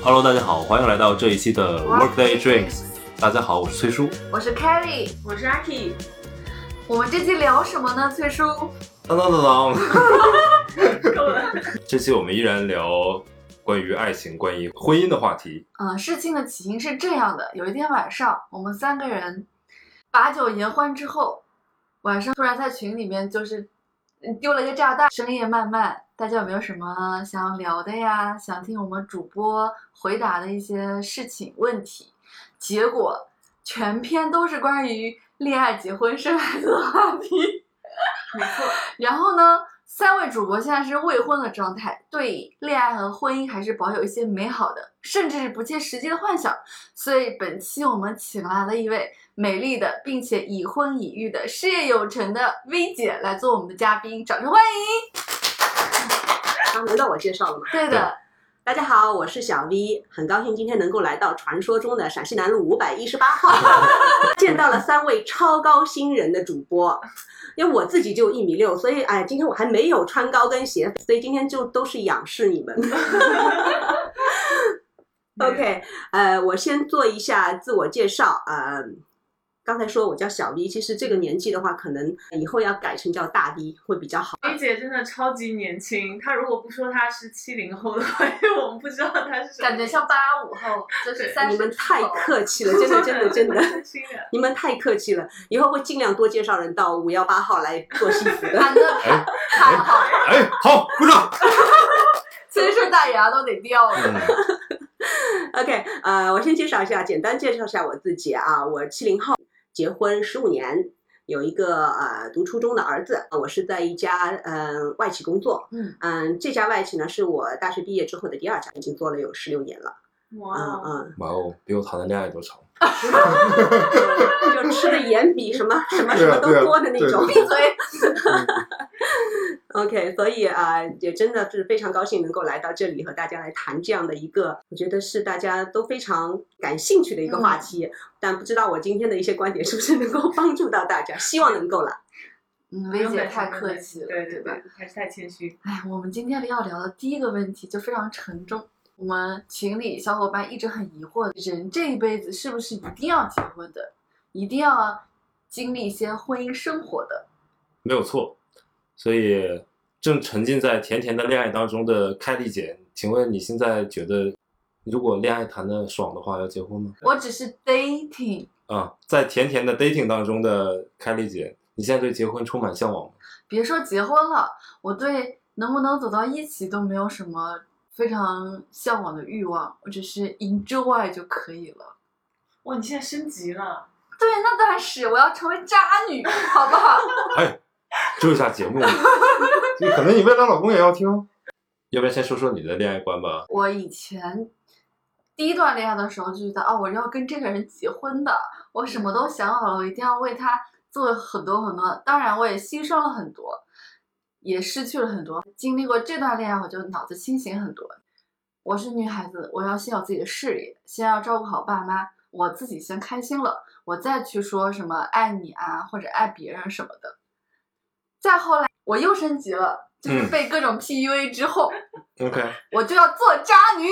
Hello，大家好，欢迎来到这一期的 Workday Drinks。大家好，我是崔叔。我是 Kelly，我是阿 K，我们这期聊什么呢？崔叔，当当当当，够了。这期我们依然聊关于爱情、关于婚姻的话题。嗯、事情的起因是这样的：有一天晚上，我们三个人把酒言欢之后，晚上突然在群里面就是嗯丢了一个炸弹。深夜漫漫，大家有没有什么想要聊的呀？想听我们主播回答的一些事情问题？结果全篇都是关于恋爱、结婚、生孩子的话题。没错，然后呢，三位主播现在是未婚的状态，对恋爱和婚姻还是保有一些美好的，甚至是不切实际的幻想。所以本期我们请来了一位美丽的，并且已婚已育的事业有成的 V 姐来做我们的嘉宾，掌声欢迎！刚，轮到我介绍了吗？对的，大家好，我是小 V，很高兴今天能够来到传说中的陕西南路五百一十八号，见到了三位超高新人的主播。因为我自己就一米六，所以哎，今天我还没有穿高跟鞋，所以今天就都是仰视你们。OK，呃，我先做一下自我介绍。呃，刚才说我叫小 V，其实这个年纪的话，可能以后要改成叫大 V 会比较好。V 姐真的超级年轻，她如果不说她是七零后的话，因为我们不知道她是什么感觉像八五后，就是三十。你们太客气了，真的，真的，真的。你们太客气了，以后会尽量多介绍人到五幺八号来做戏服的。谈的太好了，哎，好，鼓掌。真是大牙都得掉了。嗯 OK，呃，我先介绍一下，简单介绍一下我自己啊，我七零后，结婚十五年，有一个呃读初中的儿子，我是在一家嗯、呃外企工作，嗯嗯，这家外企呢是我大学毕业之后的第二家，已经做了有十六年了，嗯哇，嗯，哇哦，比我谈的恋爱都长。就吃的盐比什么什么什么都多的那种。闭嘴！OK，所以啊、呃也真的是非常高兴能够来到这里和大家来谈这样的一个，我觉得是大家都非常感兴趣的一个话题。但不知道我今天的一些观点是不是能够帮助到大家，希望能够了。嗯，V 姐太客气了，对对吧？对，还是太谦虚。哎，我们今天要聊的第一个问题就非常沉重。我们群里小伙伴一直很疑惑，人这一辈子是不是一定要结婚的，一定要经历一些婚姻生活的？没有错。所以正沉浸在甜甜的恋爱当中的凯丽姐，请问你现在觉得，如果恋爱谈的爽的话，要结婚吗？我只是 dating，啊，在甜甜的 dating 当中的凯丽姐，你现在对结婚充满向往吗？别说结婚了，我对能不能走到一起都没有什么非常向往的欲望，我只是 enjoy 就可以了。哇，你现在升级了，对，那当然是我要成为渣女，好不好？哎，这 下节目，你可能你未来老公也要听哦。要不然先说说你的恋爱观吧。我以前第一段恋爱的时候就觉得，哦，我要跟这个人结婚的，我什么都想好了，我一定要为他做很多很多。当然，我也牺牲了很多，也失去了很多。经历过这段恋爱，我就脑子清醒很多。我是女孩子，我要先有自己的事业，先要照顾好爸妈，我自己先开心了，我再去说什么爱你啊，或者爱别人什么的。再后来，我又升级了，就是嗯被各种 PUA 之后，OK，我就要做渣女。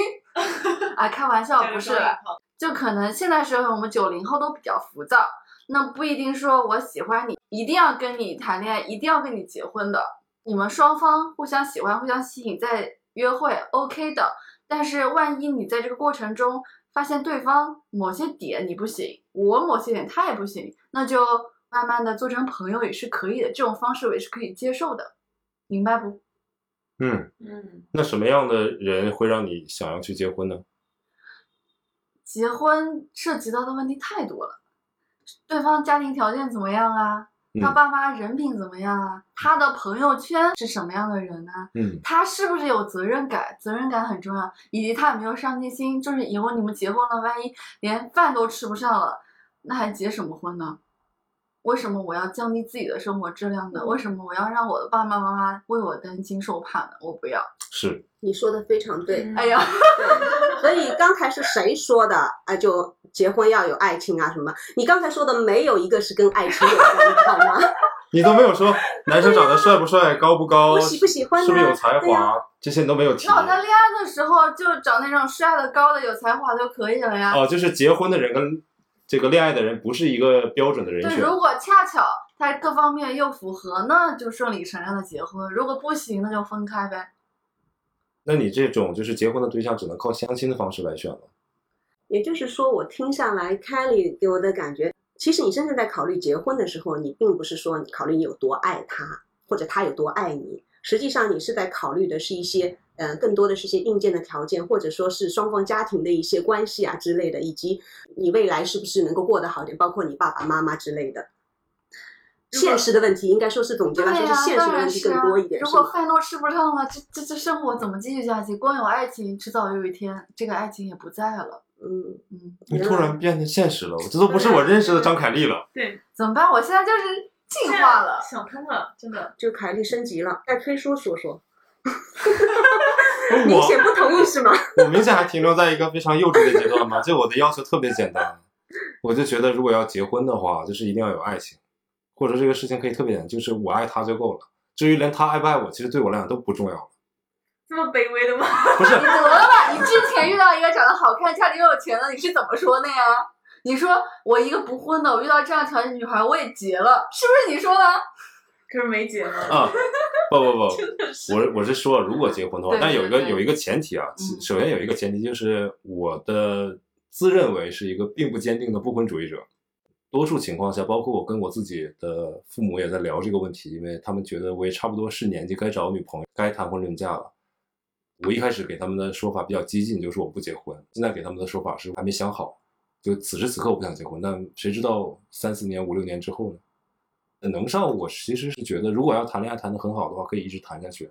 啊，开玩笑，不是就可能现在社会我们九零后都比较浮躁，那不一定说我喜欢你，一定要跟你谈恋爱，一定要跟你结婚的。你们双方互相喜欢、互相吸引，在约会 OK 的。但是万一你在这个过程中发现对方某些点你不行，我某些点他也不行，那就慢慢的做成朋友也是可以的，这种方式我也是可以接受的，明白不？嗯，嗯，那什么样的人会让你想要去结婚呢？结婚涉及到的问题太多了，对方家庭条件怎么样啊？他嗯爸妈人品怎么样啊？他的朋友圈是什么样的人呢、嗯他是不是有责任感？责任感很重要，以及他有没有上进心。就是以后你们结婚了，万一连饭都吃不上了，那还结什么婚呢？为什么我要降低自己的生活质量呢？为什么我要让我的爸爸妈妈为我担惊受怕呢？我不要。是你说的非常对，嗯哎呀，对，所以刚才是谁说的啊？就结婚要有爱情啊什么？你刚才说的没有一个是跟爱情有关的，好吗？你都没有说男生长得帅不帅、高不高、我喜不喜欢呢是不是有才华，这些你都没有提。那我在恋爱的时候就找那种帅的、高的、有才华就可以了呀。哦，就是结婚的人跟这个恋爱的人不是一个标准的人对，选。如果恰巧他各方面又符合，那就顺理成章的结婚；如果不行，那就分开呗。那你这种就是结婚的对象只能靠相亲的方式来选了。也就是说，我听下来，Kelly 给我的感觉，其实你真正在考虑结婚的时候，你并不是说你考虑你有多爱他，或者他有多爱你，实际上你是在考虑的是一些，呃，更多的是一些硬件的条件，或者说是双方家庭的一些关系啊之类的，以及你未来是不是能够过得好点，包括你爸爸妈妈之类的。现实的问题，应该说是总结来说是现实的问题。更多一点，如果？饭都吃不上了，这这这生活怎么继续下去？光有爱情，迟早有一天，这个爱情也不在了。嗯，嗯，你突然变得现实了，我这都不是我认识的张凯丽了。对，怎么办？我现在就是进化了。想通了，真的。就凯莉升级了，再崔叔说说，明显不同意是吗？我明显还停留在一个非常幼稚的阶段嘛，就我的要求特别简单，我就觉得如果要结婚的话，就是一定要有爱情，或者这个事情可以特别简单，就是我爱他就够了。至于连他爱不爱我，其实对我来讲都不重要。这么卑微的吗？不是你得了吧！你之前遇到一个长得好看、家里又有钱的，你是怎么说的呀？你说我一个不婚的，我遇到这样条件的女孩，我也结了，是不是你说的？可是没结呢。啊，不不不。我我是说，如果结婚的话，但有一个有一个前提啊，首先有一个前提就是我的自认为是一个并不坚定的不婚主义者。多数情况下，包括我跟我自己的父母也在聊这个问题，因为他们觉得我也差不多是年纪该找女朋友、该谈婚论嫁了。我一开始给他们的说法比较激进，就是我不结婚。现在给他们的说法是还没想好，就此时此刻我不想结婚，但谁知道三四年、五六年之后呢？能上，我其实是觉得，如果要谈恋爱谈得很好的话，可以一直谈下去。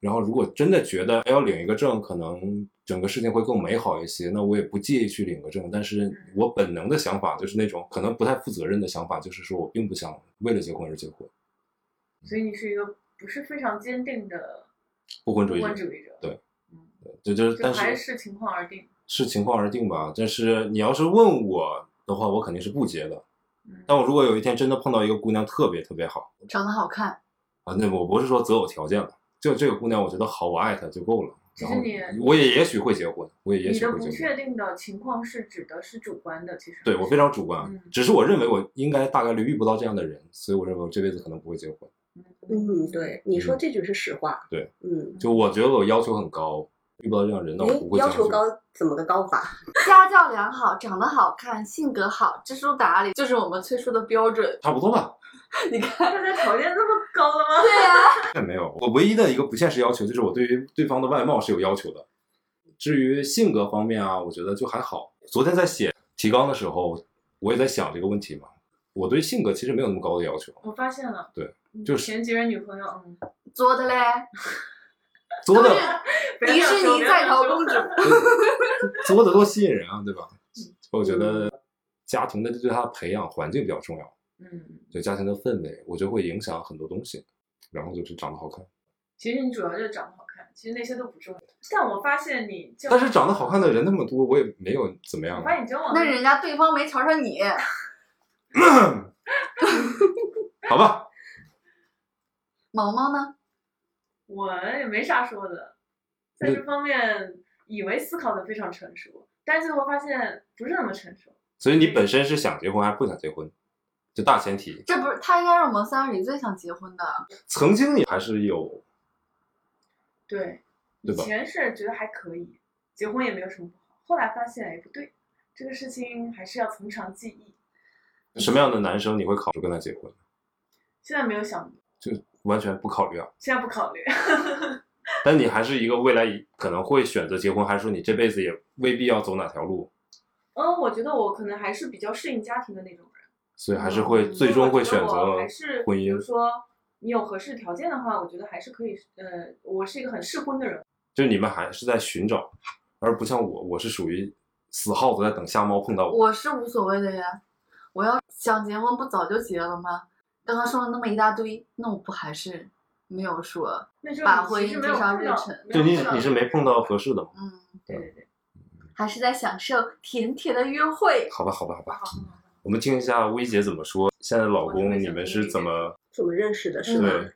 然后，如果真的觉得要领一个证，可能整个事情会更美好一些，那我也不介意去领个证。但是我本能的想法就是那种可能不太负责任的想法，就是说我并不想为了结婚而结婚，所以你是一个不是非常坚定的不不婚主义者。婚主义者。对嗯，就就是，就但是还是视情况而定。视情况而定吧。但是你要是问我的话，我肯定是不结的。嗯，但我如果有一天真的碰到一个姑娘特别特别好长得好看，啊，那我不是说择偶条件了，就这个姑娘我觉得好，我爱她就够了。然后其实你我也也许会结婚，我也也许会结婚。不确定的情况是指的是主观的，其实对我非常主观，嗯只是我认为我应该大概率遇不到这样的人，所以我认为我这辈子可能不会结婚。嗯，对，你说这句是实话。对，嗯，就我觉得我要求很高，遇不到这样人，那我不，会。要求高怎么个高法？家教良好，长得好看，性格好，知书达理，就是我们崔叔的标准。差不多吧，你看，大家条件这么高了吗？对呀、也没有。我唯一的一个不现实要求就是我对于对方的外貌是有要求的，至于性格方面啊，我觉得就还好。昨天在写提纲的时候，我也在想这个问题嘛。我对性格其实没有那么高的要求，我发现了，对嗯，就是前几任女朋友，嗯，作的嘞，作的 迪士尼在逃。公主。作的多吸引人啊，对吧？嗯我觉得家庭的对他的培养环境比较重要。嗯，对家庭的氛围，我觉得会影响很多东西。然后就是长得好看，其实你主要就是长得好看，其实那些都不重要。但我发现你，但是长得好看的人那么多，我也没有怎么样啊。我发现你交往那人家对方没瞧上你，好吧，毛毛呢？我也没啥说的，在这方面以为思考的非常成熟，但是最后发现不是那么成熟。所以你本身是想结婚还是不想结婚？就大前提。这不是他应该是我们三个里最想结婚的。曾经你还是有，对，以对吧前是觉得还可以，结婚也没有什么不好，后来发现哎不对，这个事情还是要从长计议。什么样的男生你会考虑跟他结婚？现在没有想，就完全不考虑啊。现在不考虑。但你还是一个未来可能会选择结婚，还是说你这辈子也未必要走哪条路，嗯，我觉得我可能还是比较适应家庭的那种人。所以还是会最终会选择还是婚姻。比如说你有合适条件的话，我觉得还是可以。呃，我是一个很适婚的人。就你们还是在寻找，而不像我，我是属于死耗子在等瞎猫碰到我。我是无所谓的呀，我要想结婚不早就结了吗？刚刚说了那么一大堆，那我不还是没有说，那就是把婚姻提上日程就你你是没碰到合适的吗？嗯，对对对，还是在享受甜甜的约会。好吧，好吧，好吧。我们听一下薇姐怎么说。现在老公你们是怎么怎么认识的？是吗？对，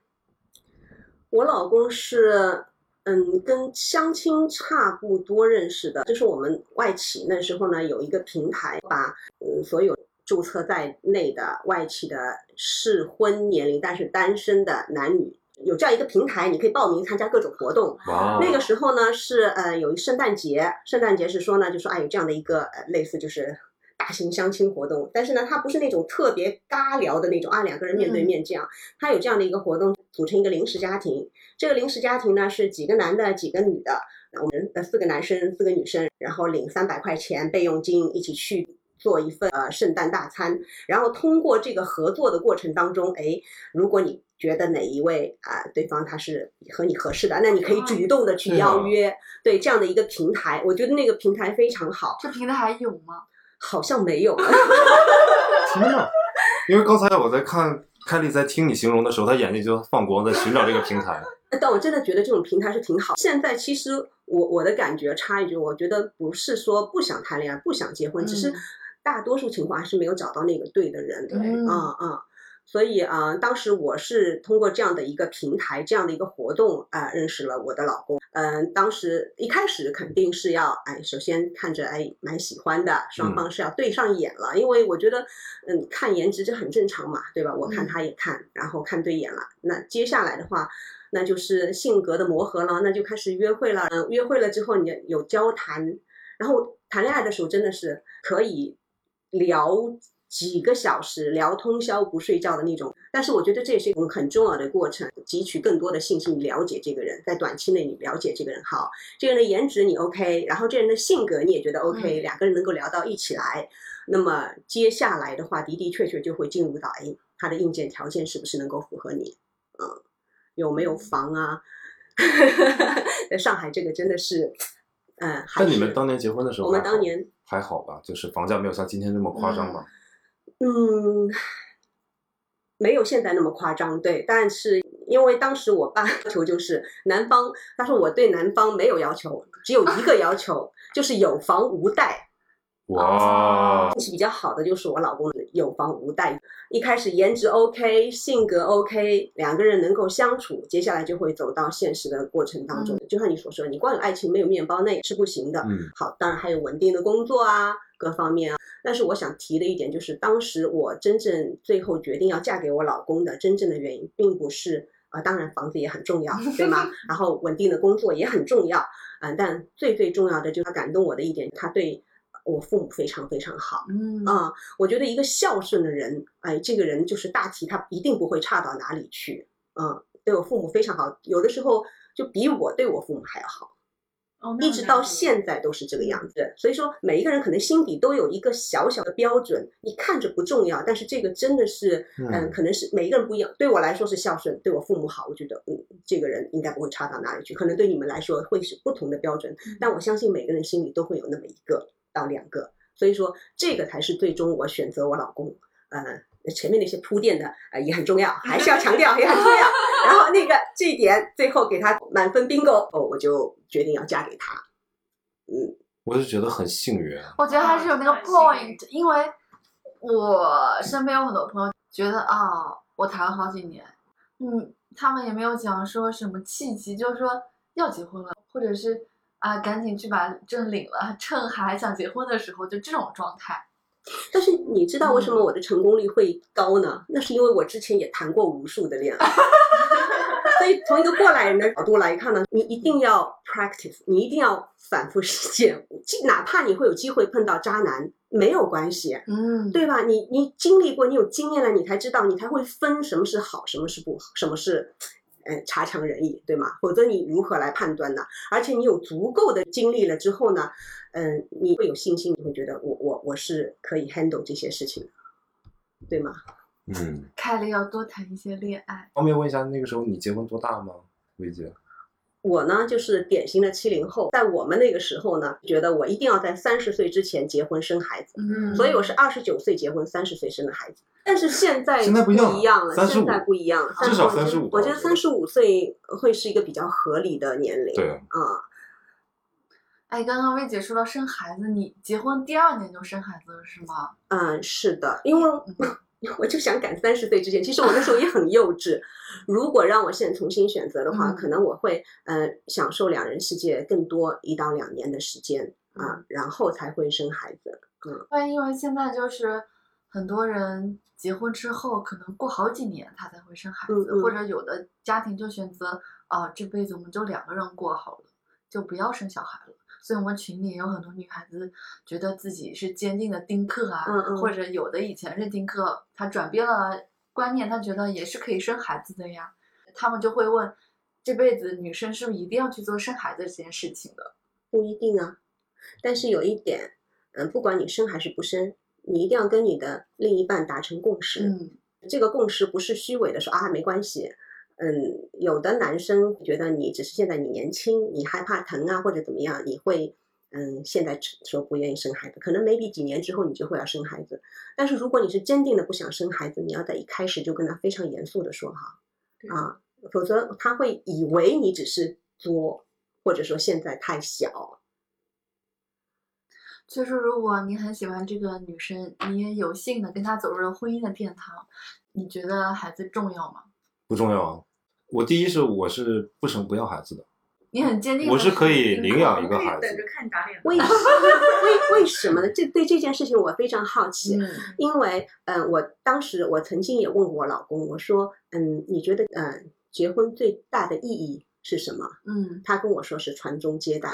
我老公是，嗯，跟相亲差不多认识的。就是我们外企那时候呢，有一个平台，把嗯所有注册在内的外企的适婚年龄但是单身的男女，有这样一个平台，你可以报名参加各种活动。那个时候呢是呃有一圣诞节，圣诞节是说呢就说啊有这样的一个呃类似就是大型相亲活动，但是呢它不是那种特别尬聊的那种啊两个人面对面这样，它有这样的一个活动，组成一个临时家庭，这个临时家庭呢是几个男的几个女的，我们呃四个男生四个女生，然后领三百块钱备用金一起去。做一份呃圣诞大餐，然后通过这个合作的过程当中，哎，如果你觉得哪一位啊、对方他是和你合适的，那你可以主动的去邀约，对这样的一个平台，我觉得那个平台非常好，这平台还有吗？好像没有，天呐！因为刚才我在看凯莉在听你形容的时候，她眼睛就放光，在寻找这个平台。但我真的觉得这种平台是挺好。现在其实我我的感觉插一句，我觉得不是说不想谈恋爱、不想结婚，只是嗯大多数情况还是没有找到那个对的人。对嗯嗯。所以啊、呃当时我是通过这样的一个平台、这样的一个活动啊、呃认识了我的老公。嗯、当时一开始肯定是要哎，首先看着哎蛮喜欢的，双方是要对上眼了，因为我觉得嗯看颜值这很正常嘛，对吧？我看嗯他也看，然后看对眼了，那接下来的话。那就是性格的磨合了，那就开始约会了。嗯，约会了之后，你有交谈，然后谈恋爱的时候真的是可以聊几个小时，聊通宵不睡觉的那种。但是我觉得这也是一种很重要的过程，汲取更多的信息，你了解这个人，在短期内你了解这个人好，这个人的颜值你 OK，然后这人的性格你也觉得 OK，、嗯两个人能够聊到一起来。那么接下来的话，的的确确就会进入到，哎，他的硬件条件是不是能够符合你？嗯，有没有房啊？在上海这个真的是，嗯，还但你们当年结婚的时候我，们当年还好吧？就是房价没有像今天这么夸张吧？嗯，没有现在那么夸张，对。但是因为当时我爸要求就是男方，他说我对男方没有要求，只有一个要求，就是有房无贷。哇，运气比较好的就是我老公有房无贷，一开始颜值 OK，性格 OK，两个人能够相处，接下来就会走到现实的过程当中。就像你所说的，你光有爱情没有面包那也是不行的。嗯，好，当然还有稳定的工作啊，各方面啊。但是我想提的一点就是，当时我真正最后决定要嫁给我老公的真正的原因，并不是啊、呃当然房子也很重要，对吗？然后稳定的工作也很重要，嗯、但最最重要的就是他感动我的一点，他对我父母非常非常好。嗯啊、我觉得一个孝顺的人，哎，这个人就是大体他一定不会差到哪里去。嗯，对我父母非常好，有的时候就比我对我父母还要好。哦，一直到现在都是这个样子。所以说，每一个人可能心底都有一个小小的标准，你看着不重要，但是这个真的是，嗯，嗯可能是每一个人不一样。对我来说是孝顺，对我父母好，我觉得，嗯，这个人应该不会差到哪里去。可能对你们来说会是不同的标准，但我相信每个人心里都会有那么一个到两个。所以说，这个才是最终我选择我老公。呃，前面那些铺垫的呃也很重要，还是要强调也很重要。然后那个这一点最后给他满分 bingo，哦，我就决定要嫁给他。嗯，我就觉得很幸运。啊我觉得还是有那个 point，因为我身边有很多朋友觉得啊，我谈了好几年，嗯，他们也没有讲说什么契机，就是说要结婚了，或者是啊赶紧去把证领了，趁还想结婚的时候，就这种状态。但是你知道为什么我的成功率会高呢？那是因为我之前也谈过无数的恋爱。所以从一个过来人的角度来看呢，你一定要 practice，你一定要反复实践，哪怕你会有机会碰到渣男，没有关系，嗯，对吧？你你经历过，你有经验了，你才知道，你才会分什么是好，什么是不好，什么是，呃，差强人意，对吗？否则你如何来判断呢？而且你有足够的经历了之后呢，嗯、你会有信心，你会觉得我我我是可以 handle 这些事情的，对吗？嗯，开了要多谈一些恋爱。方便问一下，那个时候你结婚多大吗？薇姐？我呢，就是典型的七零后，在我们那个时候呢，觉得我一定要在三十岁之前结婚生孩子，嗯，所以我是二十九岁结婚，三十岁生的孩子。但是现在现在不一样了一样了，35现在不一样了，至少我觉得35我觉得三十五岁会是一个比较合理的年龄。对，啊、哎，刚刚薇姐说到生孩子，你结婚第二年就生孩子了是吗？嗯，是的，因为我就想赶三十岁之前。其实我那时候也很幼稚。如果让我现在重新选择的话，嗯可能我会呃享受两人世界更多一到两年的时间啊，然后才会生孩子。嗯，对，因为现在就是很多人结婚之后，可能过好几年他才会生孩子，嗯嗯或者有的家庭就选择，啊、这辈子我们就两个人过好了，就不要生小孩了。所以我们群里也有很多女孩子觉得自己是坚定的丁克啊，嗯嗯或者有的以前是丁克，她转变了观念，她觉得也是可以生孩子的呀。他们就会问，这辈子女生是不是一定要去做生孩子这件事情的？不一定啊。但是有一点，嗯，不管你生还是不生，你一定要跟你的另一半达成共识。嗯这个共识不是虚伪的说啊没关系。嗯，有的男生觉得你只是现在你年轻，你害怕疼啊或者怎么样，你会嗯现在说不愿意生孩子，可能 maybe 几年之后你就会要生孩子。但是如果你是坚定的不想生孩子，你要在一开始就跟他非常严肃的说哈啊，否则他会以为你只是作，或者说现在太小。就是如果你很喜欢这个女生，你也有幸的跟她走入了婚姻的殿堂，你觉得孩子重要吗？不重要啊。我第一是我是不生不要孩子的，你很坚定我是可以领养一个孩可以等着子。看你打脸。为为为什么呢？这对这件事情我非常好奇。嗯因为，嗯，我当时我曾经也问过我老公，我说，嗯，你觉得，嗯，结婚最大的意义是什么？嗯他跟我说是传宗接代。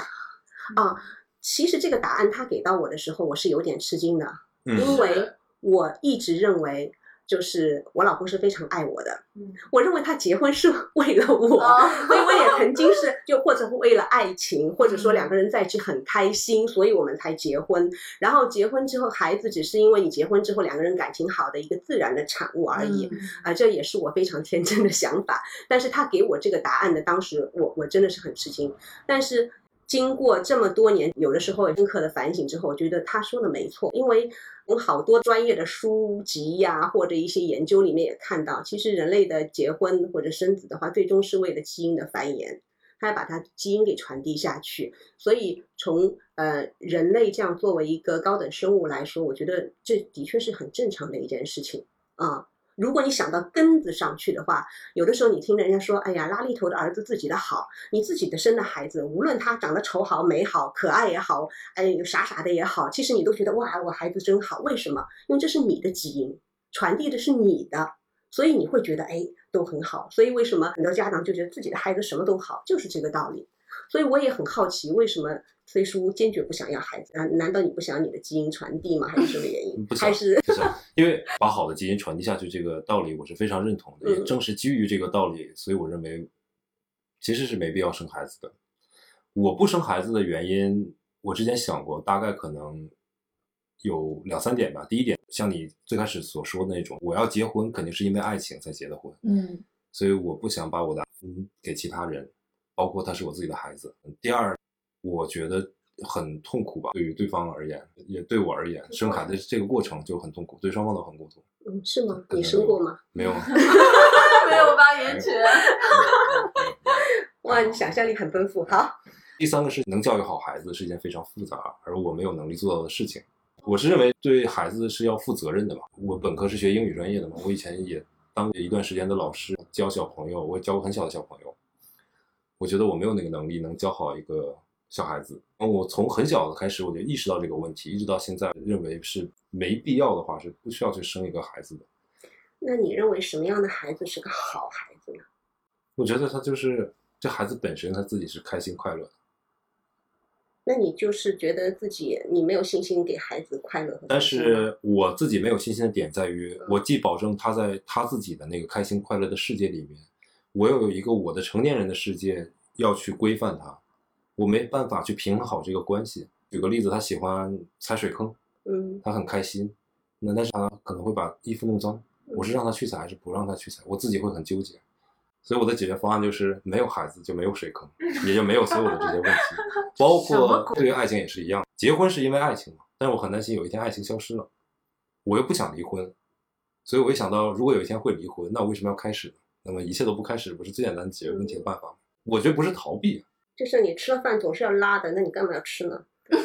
啊，其实这个答案他给到我的时候，我是有点吃惊的，因嗯，为我一直认为，就是我老公是非常爱我的，嗯，我认为他结婚是 为了我，哦所以我也曾经是 就或者为了爱情，或者说嗯两个人在一起很开心，所以我们才结婚。然后结婚之后，孩子只是因为你结婚之后两个人感情好的一个自然的产物而已。嗯啊、这也是我非常天真的想法。但是他给我这个答案的当时，我我真的是很吃惊。但是经过这么多年，有的时候深刻的反省之后，我觉得他说的没错，因为从好多专业的书籍呀、或者一些研究里面也看到，其实人类的结婚或者生子的话，最终是为了基因的繁衍。他要把它基因给传递下去，所以从呃人类这样作为一个高等生物来说，我觉得这的确是很正常的一件事情啊。如果你想到根子上去的话，有的时候你听人家说，哎呀，拉力头的儿子自己的好，你自己的生的孩子，无论他长得丑好、美好、可爱也好，哎，傻傻的也好，其实你都觉得哇，我孩子真好。为什么？因为这是你的基因，传递的是你的，所以你会觉得哎都很好。所以为什么很多家长就觉得自己的孩子什么都好，就是这个道理。所以我也很好奇，为什么崔叔坚决不想要孩子啊？难道你不想你的基因传递吗？还是什么原因 不？想还是不是，因为把好的基因传递下去这个道理，我是非常认同的。也嗯正是基于这个道理，所以我认为其实是没必要生孩子的。我不生孩子的原因，我之前想过，大概可能有两三点吧。第一点，像你最开始所说的那种，我要结婚肯定是因为爱情才结的婚，嗯所以我不想把我的嗯给其他人，包括他是我自己的孩子。第二，我觉得很痛苦吧，对于对方而言，也对我而言，生孩子这个过程就很痛苦，对双方都很痛苦。嗯是吗？你生过吗？没有，没有发言权。哇，你想象力很丰富。好，第三个是能教育好孩子是一件非常复杂而我没有能力做到的事情。我是认为对孩子是要负责任的嘛。我本科是学英语专业的嘛，我以前也当一段时间的老师，教小朋友，我也教过很小的小朋友。我觉得我没有那个能力能教好一个小孩子。我从很小的开始我就意识到这个问题，一直到现在认为是没必要的话是不需要去生一个孩子的。那你认为什么样的孩子是个好孩子呢？我觉得他就是这孩子本身他自己是开心快乐的。那你就是觉得自己你没有信心给孩子快乐但是我自己没有信心的点在于，我既保证他在他自己的那个开心快乐的世界里面，我又有一个我的成年人的世界要去规范他，我没办法去平衡好这个关系。举个例子，他喜欢踩水坑，嗯他很开心，那但是他可能会把衣服弄脏，我是让他去踩还是不让他去踩，我自己会很纠结。所以我的解决方案就是没有孩子就没有水坑，也就没有所有的这些问题，包括对于爱情也是一样。结婚是因为爱情嘛，但是我很担心有一天爱情消失了，我又不想离婚，所以我一想到如果有一天会离婚，那我为什么要开始呢？那么一切都不开始，不是最简单解决问题的办法吗？我觉得不是逃避，就是你吃了饭总是要拉的，那你干嘛要吃呢？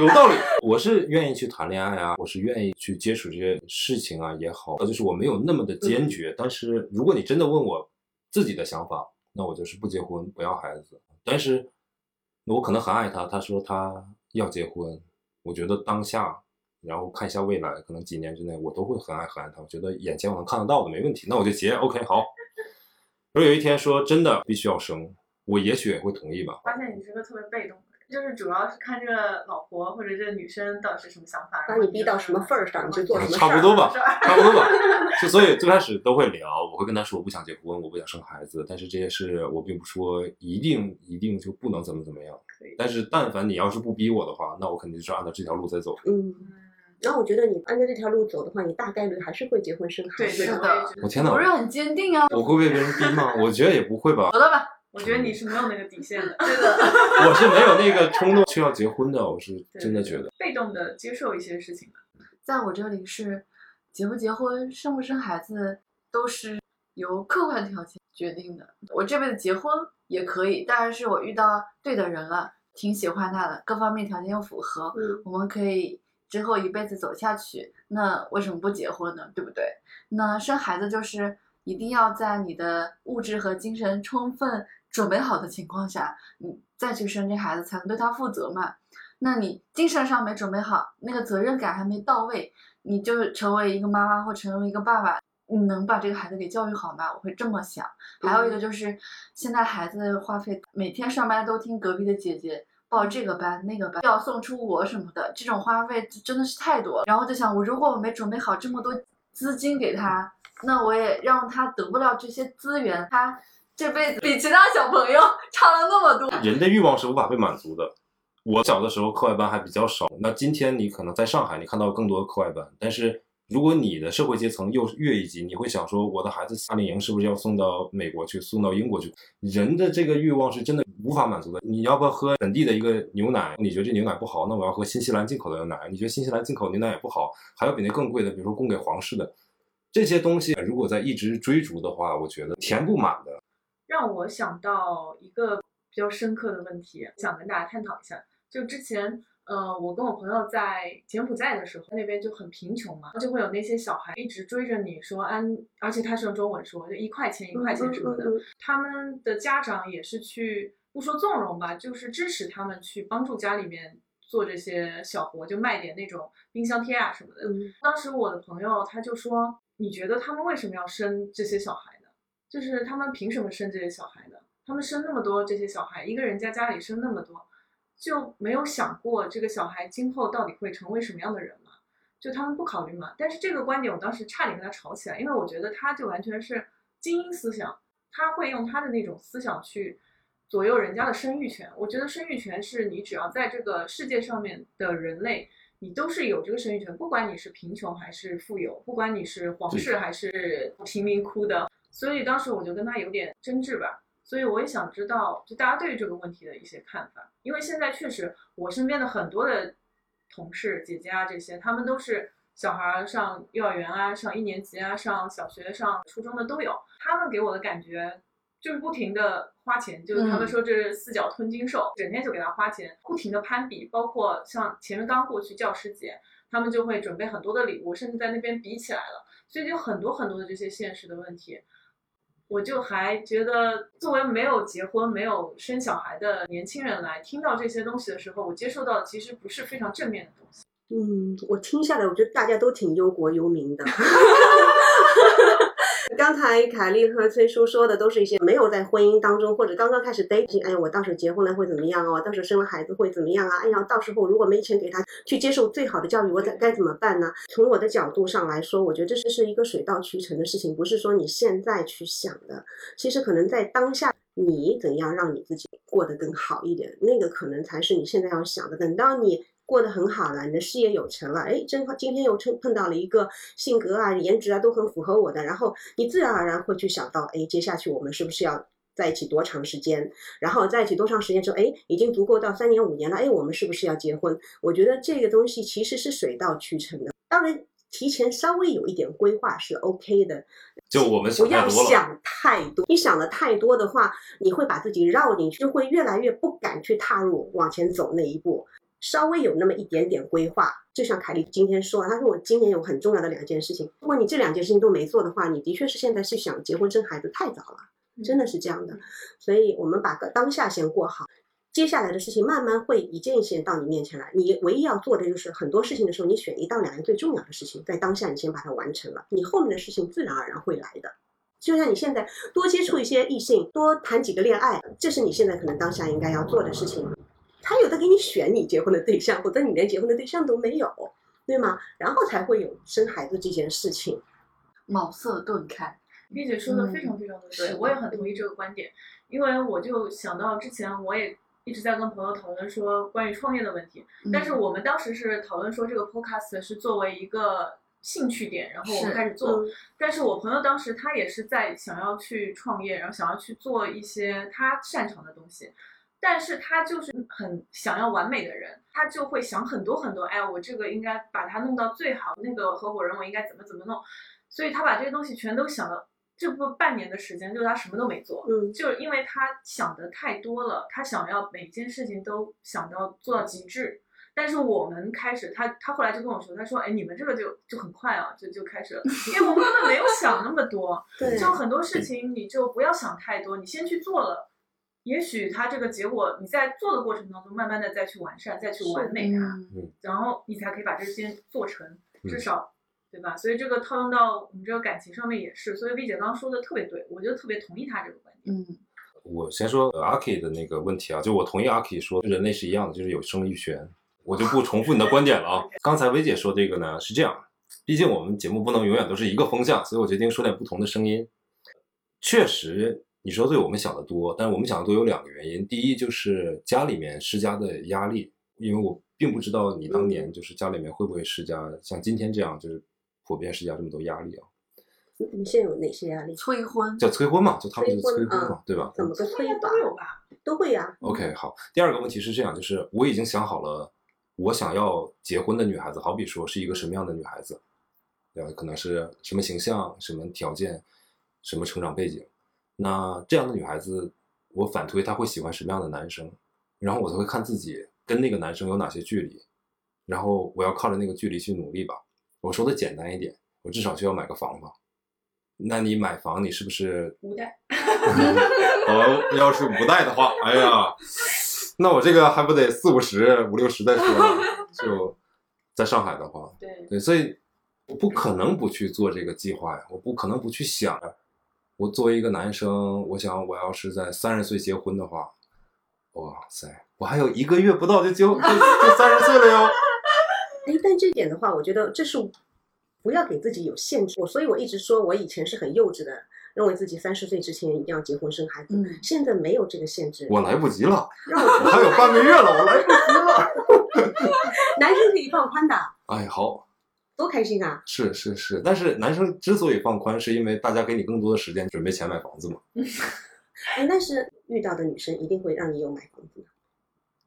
有道理。我是愿意去谈恋爱啊，我是愿意去接触这些事情啊也好，就是我没有那么的坚决。但是如果你真的问我自己的想法，那我就是不结婚，不要孩子。但是我可能很爱他，他说他要结婚，我觉得当下，然后看一下未来，可能几年之内我都会很爱很爱他。我觉得眼前我能看得到的没问题，那我就结。OK，好。如果有一天说真的必须要生，我也许也会同意吧。发现你是个特别被动的人，就是主要是看这个老婆或者这个女生到底是什么想法，把你逼到什么份儿上，你就做什么事儿。差不多吧，差不多吧。就所以最开始都会聊，我会跟他说我不想结婚，我不想生孩子，但是这些事我并不说一定一定就不能怎么怎么样。但是但凡你要是不逼我的话，那我肯定就是按照这条路在走。嗯。然后我觉得你按照这条路走的话，你大概率还是会结婚生孩子。对的，我天哪，不是很坚定啊。我会被别人逼吗？我觉得也不会吧。好了吧，我觉得你是没有那个底线的。对的，我是没有那个冲动去要结婚的。我是真的觉得被动的接受一些事情在我这里是结不结婚、生不生孩子都是由客观条件决定的。我这辈子结婚也可以，当然是我遇到对的人了，挺喜欢他的，各方面条件又符合，我们可以。之后一辈子走下去，那为什么不结婚呢？对不对？那生孩子就是一定要在你的物质和精神充分准备好的情况下，你再去生这孩子，才能对他负责嘛。那你精神上没准备好，那个责任感还没到位，你就成为一个妈妈或成为一个爸爸，你能把这个孩子给教育好吗？我会这么想。还有一个就是，现在孩子花费，每天上班都听隔壁的姐姐。报这个班那个班要送出国什么的，这种花费真的是太多了。然后就想，我如果我没准备好这么多资金给他，那我也让他得不了这些资源，他这辈子比其他小朋友差了那么多。人的欲望是无法被满足的。我小的时候课外班还比较少，那今天你可能在上海，你看到更多的课外班，但是。如果你的社会阶层又越一级，你会想说，我的孩子夏令营是不是要送到美国去，送到英国去？人的这个欲望是真的无法满足的。你要不要喝本地的一个牛奶？你觉得这牛奶不好，那我要喝新西兰进口的牛奶。你觉得新西兰进口牛奶也不好，还有比那更贵的，比如说供给皇室的这些东西，如果在一直追逐的话，我觉得填不满的。让我想到一个比较深刻的问题，想跟大家探讨一下，就之前。呃，我跟我朋友在柬埔寨的时候，那边就很贫穷嘛，就会有那些小孩一直追着你说，安，而且他是用中文说，就一块钱一块钱什么的。他们的家长也是去不说纵容吧，就是支持他们去帮助家里面做这些小活，就卖点那种冰箱贴啊什么的。当时我的朋友他就说，你觉得他们为什么要生这些小孩呢？就是他们凭什么生这些小孩呢？他们生那么多这些小孩，一个人家家里生那么多。就没有想过这个小孩今后到底会成为什么样的人吗？就他们不考虑嘛。但是这个观点我当时差点跟他吵起来，因为我觉得他就完全是精英思想，他会用他的那种思想去左右人家的生育权。我觉得生育权是你只要在这个世界上面的人类，你都是有这个生育权，不管你是贫穷还是富有，不管你是皇室还是贫民窟的。所以当时我就跟他有点争执吧。所以我也想知道，就大家对于这个问题的一些看法，因为现在确实我身边的很多的同事、姐姐啊这些，他们都是小孩上幼儿园啊、上一年级啊、上小学、上初中的都有，他们给我的感觉就是不停的花钱，就是他们说这是四脚吞金兽，整天就给他花钱，不停的攀比，包括像前面刚过去教师节，他们就会准备很多的礼物，甚至在那边比起来了，所以就很多很多的这些现实的问题。我就还觉得，作为没有结婚、没有生小孩的年轻人来听到这些东西的时候，我接受到的其实不是非常正面的东西。嗯，我听下来，我觉得大家都挺忧国忧民的。刚才凯丽和崔叔说的都是一些没有在婚姻当中或者刚刚开始 dating，哎呀，我到时候结婚了会怎么样哦？到时候生了孩子会怎么样啊？哎呀，到时候如果没钱给他去接受最好的教育，我该该怎么办呢？从我的角度上来说，我觉得这是是一个水到渠成的事情，不是说你现在去想的。其实可能在当下，你怎样让你自己过得更好一点，那个可能才是你现在要想的。等到你。过得很好了，你的事业有成了，哎，正好今天又碰碰到了一个性格啊、颜值啊都很符合我的，然后你自然而然会去想到，哎，接下去我们是不是要在一起多长时间？然后在一起多长时间之后，哎，已经足够到三年五年了，哎，我们是不是要结婚？我觉得这个东西其实是水到渠成的，当然提前稍微有一点规划是 OK 的。就我们不要想太多，你想的太多的话，你会把自己绕进去，就会越来越不敢去踏入往前走那一步。稍微有那么一点点规划。就像凯莉今天说，她说我今年有很重要的两件事情，如果你这两件事情都没做的话，你的确是现在是想结婚生孩子太早了，真的是这样的。所以我们把个当下先过好。接下来的事情慢慢会一件一件到你面前来，你唯一要做的就是很多事情的时候，你选一到两件最重要的事情，在当下你先把它完成了，你后面的事情自然而然会来的。就像你现在多接触一些异性，多谈几个恋爱，这是你现在可能当下应该要做的事情。他有的给你选你结婚的对象，或者你连结婚的对象都没有，对吗？然后才会有生孩子这件事情。茅塞顿开，丽姐说的非常非常的是，对我也很同意这个观点，因为我就想到之前我也一直在跟朋友讨论说关于创业的问题，嗯但是我们当时是讨论说这个 podcast 是作为一个兴趣点，然后我们开始做。嗯但是我朋友当时他也是在想要去创业，然后想要去做一些他擅长的东西，但是他就是很想要完美的人，他就会想很多很多，哎呀，我这个应该把它弄到最好，那个合伙人我应该怎么怎么弄，所以他把这些东西全都想了。这不半年的时间，就是他什么都没做，嗯就是因为他想的太多了，他想要每件事情都想到做到极致。但是我们开始，他他后来就跟我说，他说，哎，你们这个就就很快啊，就就开始了，因为我们根本没有想那么多，对，就很多事情你就不要想太多，你先去做了，也许它这个结果你在做的过程当中，慢慢的再去完善，再去完美它，嗯然后你才可以把这些做成，嗯至少。对吧？所以这个套用到我们这个感情上面也是，所以薇姐刚刚说的特别对，我就特别同意她这个观点。嗯我先说呃阿 K 的那个问题啊，就我同意阿 K 说，人类是一样的，就是有生育权。我就不重复你的观点了啊。刚才薇姐说这个呢是这样，毕竟我们节目不能永远都是一个风向，所以我决定说点不同的声音。确实，你说对我们想的多，但是我们想的多有两个原因。第一就是家里面施加的压力，因为我并不知道你当年就是家里面会不会施加像今天这样，就是普遍施加这么多压力啊，你你现在有哪些压力？催婚，叫催婚嘛，就他们就催催婚婚嘛，对吧？怎么个催法应该都？有吧？都会呀、OK，好。第二个问题是这样，就是我已经想好了，我想要结婚的女孩子，好比说是一个什么样的女孩子，对吧？可能是什么形象、什么条件、什么成长背景。那这样的女孩子，我反推她会喜欢什么样的男生，然后我才会看自己跟那个男生有哪些距离，然后我要靠着那个距离去努力吧。我说的简单一点，我至少需要买个房吧。那你买房，你是不是无代，哦，要是五代的话，哎呀，那我这个还不得四五十、五六十再说呢？就在上海的话，对，对，所以我不可能不去做这个计划呀，我不可能不去想。我作为一个男生，我想我要是在三十岁结婚的话，哇塞，我还有一个月不到就结就就三十岁了哟。哎，但这点的话，我觉得这是不要给自己有限制。我所以我一直说我以前是很幼稚的，认为自己三十岁之前一定要结婚生孩子。嗯现在没有这个限制。我来不及了，让我我还有半个月了，我来不及了。男生可以放宽的，哎，好，多开心啊！是是是，但是男生之所以放宽，是因为大家给你更多的时间准备钱买房子嘛。哎，但是遇到的女生一定会让你有买房子的。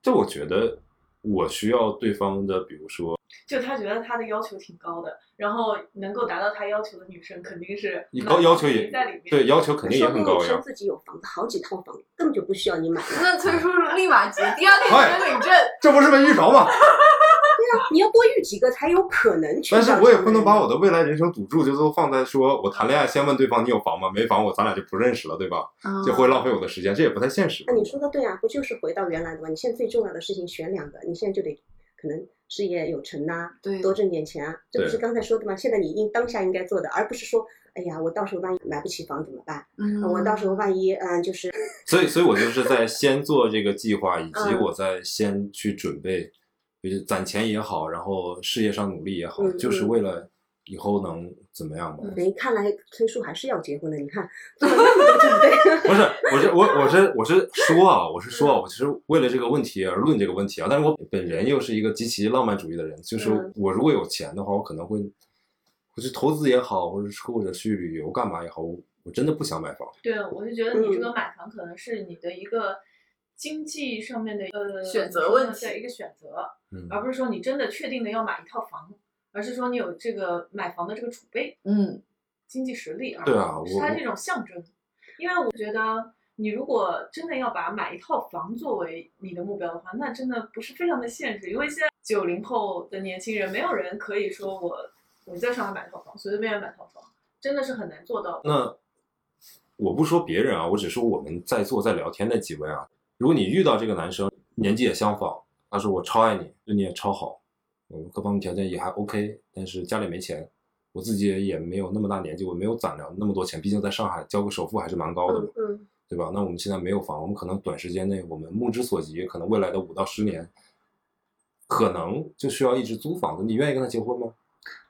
就我觉得我需要对方的，比如说就他觉得他的要求挺高的，然后能够达到他要求的女生肯定是你高要求也在里面。对要求肯定也很高呀。生自己有房子，好几套房，根本就不需要你买。那崔叔叔立马结，第二天哎就领证。这不是没遇着吗？你要多遇几个才有可能去。但是我也不能把我的未来人生赌注就都放在说我谈恋爱先问对方你有房吗？没房我咱俩就不认识了，对吧？就会浪费我的时间，这也不太现实。那你说的对啊，不就是回到原来的吗？你现在最重要的事情选两个，你现在就得可能事业有成呐、对多挣点钱啊，这不是刚才说的吗？现在你应当下应该做的，而不是说，哎呀，我到时候万一买不起房怎么办？嗯，我到时候万一嗯，就是所以，所以我就是在先做这个计划，以及嗯我在先去准备，就是攒钱也好，然后事业上努力也好，嗯就是嗯为了以后能怎么样嘛？没看来崔叔还是要结婚的。你看做了 那么多准备，不是，我是我我是我是说啊，我是说啊，我其实为了这个问题而论这个问题啊，但是我本人又是一个极其浪漫主义的人，就是嗯我如果有钱的话，我可能会，我去投资也好，或者是或者去旅游干嘛也好，我我真的不想买房。对，我就觉得你这嗯个买房可能是你的一个经济上面的呃选择问题对一个选择，嗯，而不是说你真的确定的要买一套房，而是说你有这个买房的这个储备、嗯经济实力，啊对啊是它我这种象征。因为我觉得你如果真的要把买一套房作为你的目标的话，那真的不是非常的现实，因为现在九零后的年轻人，没有人可以说我我在上海买套房，随随便便买套房，真的是很难做到的。那我不说别人啊，我只说我们在座在聊天的几位啊。如果你遇到这个男生，年纪也相仿，他说我超爱你，对你也超好，嗯，各方面条件也还 OK，但是家里没钱，我自己也没有那么大年纪，我没有攒了那么多钱，毕竟在上海交个首付还是蛮高的嘛，嗯嗯，对吧？那我们现在没有房，我们可能短时间内我们目之所及，可能未来的五到十年，可能就需要一直租房子。你愿意跟他结婚吗？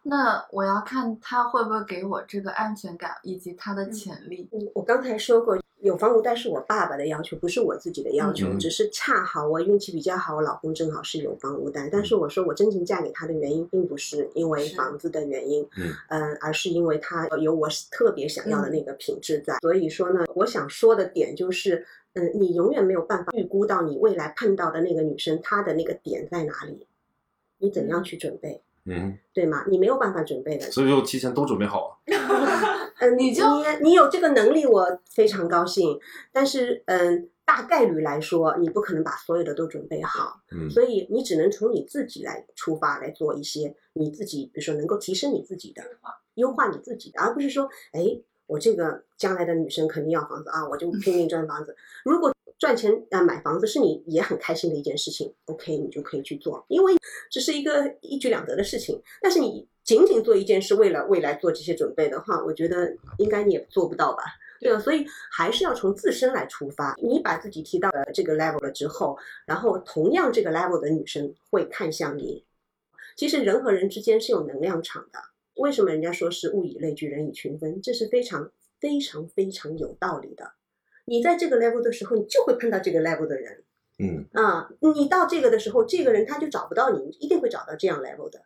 那我要看他会不会给我这个安全感以及他的潜力。嗯我刚才说过，有房无贷是我爸爸的要求，不是我自己的要求，嗯只是恰好我运气比较好，我老公正好是有房无贷。但是我说我真正嫁给他的原因，并不是因为房子的原因，嗯嗯，而是因为他有我特别想要的那个品质在。所以说呢，我想说的点就是，嗯，你永远没有办法预估到你未来碰到的那个女生她的那个点在哪里，你怎样去准备，嗯，对吗？你没有办法准备的。所以就提前都准备好啊。嗯，你就你你有这个能力，我非常高兴。但是，嗯，大概率来说，你不可能把所有的都准备好，嗯所以你只能从你自己来出发来做一些你自己，比如说能够提升你自己的，优化你自己的，而不是说，哎，我这个将来的女生肯定要房子啊，我就拼命赚房子。如果赚钱啊、呃买房子是你也很开心的一件事情，OK，你就可以去做，因为这是一个一举两得的事情。但是你仅仅做一件事，为了未来做这些准备的话，我觉得应该你也做不到吧。对吧？所以还是要从自身来出发。你把自己提到了这个 level 了之后，然后同样这个 level 的女生会看向你。其实人和人之间是有能量场的。为什么人家说是物以类聚，人以群分？这是非常非常非常有道理的。你在这个 level 的时候，你就会碰到这个 level 的人。嗯啊，你到这个的时候，这个人他就找不到你，你一定会找到这样 level 的。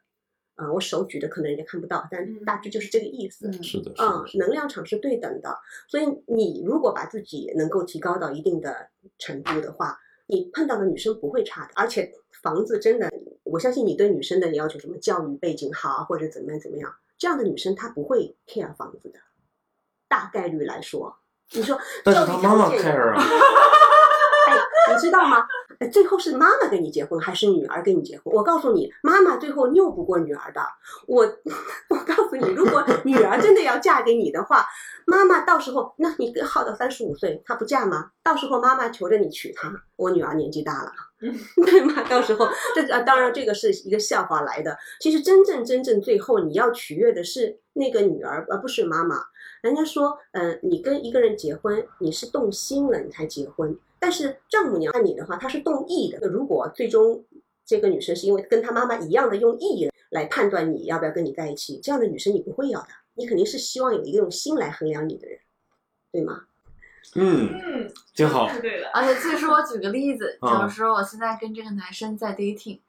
啊，我手举的可能人家看不到，但嗯大致就是这个意思。嗯是的，是啊的，，是的能量场是对等的，所以你如果把自己能够提高到一定的程度的话，你碰到的女生不会差的。而且房子真的，我相信你对女生的要求，什么教育背景好或者怎么样怎么样，这样的女生她不会 care 房子的，大概率来说，你说但是教育他妈妈 care 啊，哎，你知道吗？呃最后是妈妈跟你结婚，还是女儿跟你结婚？我告诉你，妈妈最后拗不过女儿的。我 我告诉你，如果女儿真的要嫁给你的话，妈妈到时候，那你耗到三十五岁，她不嫁吗？到时候妈妈求着你娶她，我女儿年纪大了，对吗？到时候这啊，当然这个是一个笑话来的。其实真正真正最后你要取悦的是那个女儿，而不是妈妈。人家说，嗯、你跟一个人结婚，你是动心了你才结婚，但是丈母娘看你的话，她是动意的。如果最终这个女生是因为跟她妈妈一样的用意来判断你要不要跟你在一起，这样的女生你不会要的，你肯定是希望有一个用心来衡量你的人，对吗？嗯，嗯，挺好，是对的。而且其实我举个例子，嗯假如说我现在跟这个男生在 dating，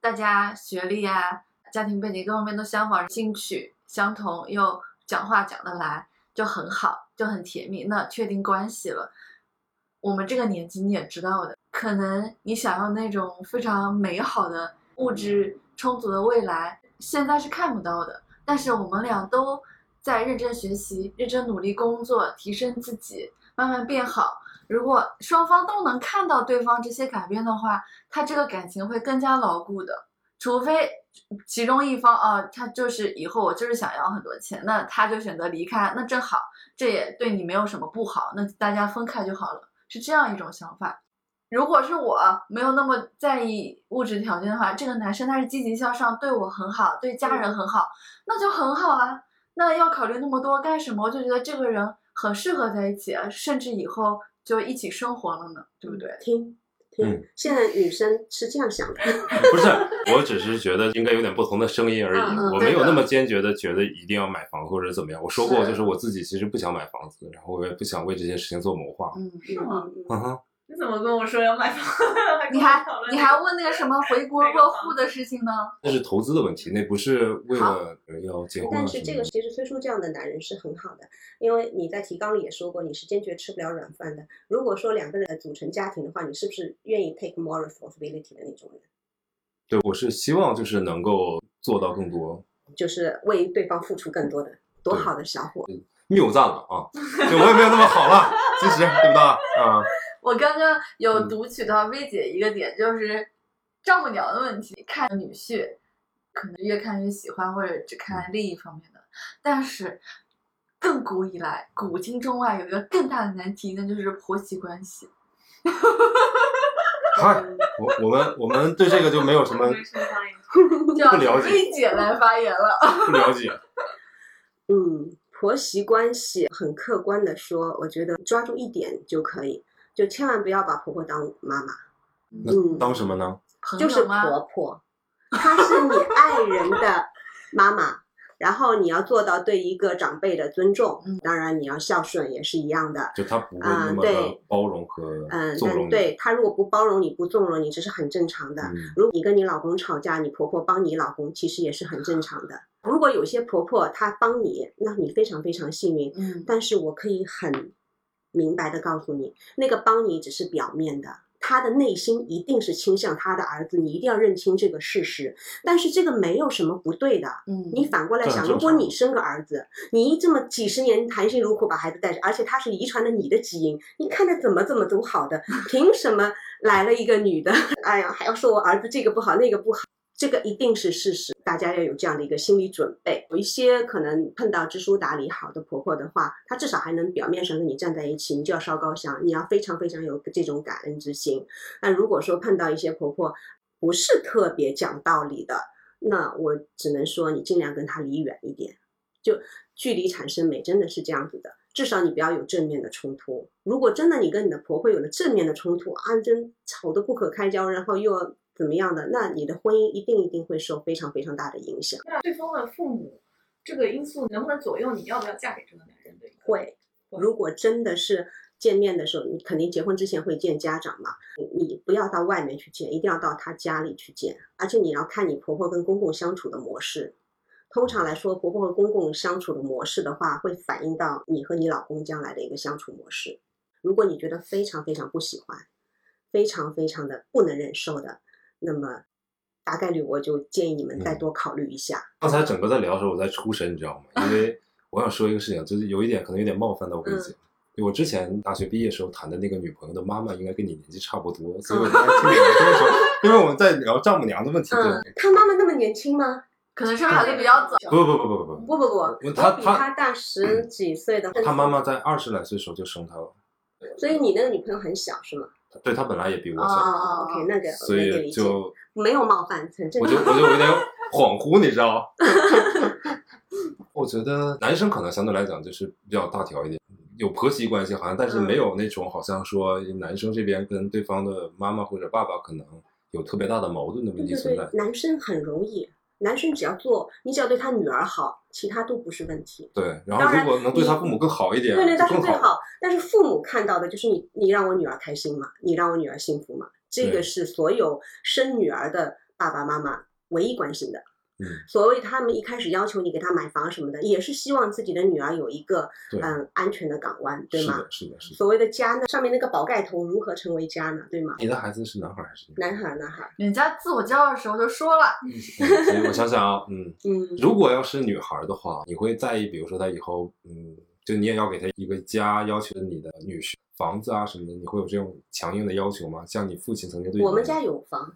大家学历啊、家庭背景各方面都相仿，兴趣相同，又讲话讲得来，就很好，就很甜蜜。那确定关系了，我们这个年纪你也知道的，可能你想要那种非常美好的物质充足的未来，现在是看不到的。但是我们俩都在认真学习、认真努力工作，提升自己，慢慢变好。如果双方都能看到对方这些改变的话，他这个感情会更加牢固的。除非其中一方啊，他就是以后我就是想要很多钱，那他就选择离开，那正好，这也对你没有什么不好，那大家分开就好了，是这样一种想法。如果是我没有那么在意物质条件的话，这个男生他是积极向上，对我很好，对家人很好，那就很好啊。那要考虑那么多干什么？我就觉得这个人很适合在一起啊，甚至以后就一起生活了呢，对不对？听听，嗯现在女生是这样想的，不是，我只是觉得应该有点不同的声音而已，我没有那么坚决的觉得一定要买房或者怎么样。我说过，就是我自己其实不想买房子，然后我也不想为这些事情做谋划。嗯，是吗？嗯哼，你怎么跟我说要买房？你还你还问那个什么回国落户的事情呢？那是投资的问题，那不是为了呃要结婚啊但是这个。其实崔叔这样的男人是很好的，因为你在提纲里也说过，你是坚决吃不了软饭的。如果说两个人组成家庭的话，你是不是愿意 take more responsibility 的那种人？对，我是希望就是能够做到更多。就是为对方付出更多的，多好的小伙！谬赞了啊，就我也没有那么好了，其实对不对啊？我刚刚有嗯读取到薇姐一个点，就是丈母娘的问题。看女婿，可能越看越喜欢，或者只看另一方面的。但是，更古以来，古今中外有一个更大的难题，那就是婆媳关系。嗨，我我们我们对这个就没有什么要 不了解薇姐来发言了。不了解。嗯，婆媳关系很客观的说，我觉得抓住一点就可以，就千万不要把婆婆当妈妈，嗯当什么呢？就是？婆婆，她是你爱人的妈妈。然后你要做到对一个长辈的尊重，嗯当然你要孝顺也是一样的。就她不会啊那么的对包容和嗯，纵容你。但对她如果不包容你、不纵容你，这是很正常的。嗯，如果你跟你老公吵架，你婆婆帮你老公，其实也是很正常的。如果有些婆婆她帮你，那你非常非常幸运。嗯，但是我可以很明白的告诉你，那个帮你只是表面的，他的内心一定是倾向他的儿子，你一定要认清这个事实。但是这个没有什么不对的。嗯，你反过来想，如果你生个儿子，你这么几十年含辛茹苦把孩子带着，而且他是遗传了你的基因，你看他怎么怎么都好的，凭什么来了一个女的？哎呀，还要说我儿子这个不好那个不好，这个一定是事实，大家要有这样的一个心理准备。有一些可能碰到知书达理好的婆婆的话，她至少还能表面上跟你站在一起，你就要烧高香，你要非常非常有这种感恩之心。那如果说碰到一些婆婆不是特别讲道理的，那我只能说你尽量跟她离远一点，就距离产生美，真的是这样子的。至少你不要有正面的冲突。如果真的你跟你的婆婆有了正面的冲突啊，真吵得不可开交，然后又要怎么样的，那你的婚姻一定一定会受非常非常大的影响。那对方的父母这个因素能不能左右你要不要嫁给这个男人的一个？会，如果真的是见面的时候，你肯定结婚之前会见家长嘛，你你不要到外面去见，一定要到他家里去见，而且你要看你婆婆跟公公相处的模式。通常来说，婆婆和公公相处的模式的话，会反映到你和你老公将来的一个相处模式。如果你觉得非常非常不喜欢，非常非常的不能忍受的，那么大概率我就建议你们再嗯多考虑一下。刚才整个在聊的时候，我在出神，你知道吗？因为 我想说一个事情，就是有一点可能有点冒犯到我姐。因为我之前大学毕业时候谈的那个女朋友的妈妈，应该跟你年纪差不多，所以我刚才听你聊天的时候，因为我们在聊丈母娘的问题，对嗯，他妈妈那么年轻吗？可能生孩子比较早。不不不不不不，不不不，我他他比她大十几岁的。她妈妈在二十来岁时候就生她了，所以你那个女朋友很小是吗？对他本来也比我哦小，哦，OK，那个所以就没有冒犯，很正我就常。我就有点恍惚，你知道吗？我觉得 男生可能相对来讲就是比较大条一点，有婆媳关系好像，但是嗯没有那种好像说男生这边跟对方的妈妈或者爸爸可能有特别大的矛盾的问题存在对，。男生很容易，男生只要做，你只要对他女儿好，其他都不是问题。对，然后如果能对他父母更好一点，对对，那是最好。但是父母看到的就是你，你让我女儿开心嘛，你让我女儿幸福嘛，这个是所有生女儿的爸爸妈妈唯一关心的。嗯，所谓他们一开始要求你给他买房什么的，也是希望自己的女儿有一个嗯安全的港湾，对吗是的，？是的，是的。所谓的家呢，上面那个宝盖头如何成为家呢？对吗？你的孩子是男孩还是女孩？男孩，男孩，人家自我介绍的时候就说了，嗯所以我想想啊，嗯，嗯，如果要是女孩的话，你会在意，比如说她以后，嗯，就你也要给她一个家，要求你的女婿房子啊什么的，你会有这种强硬的要求吗？像你父亲曾经对你我们家有房，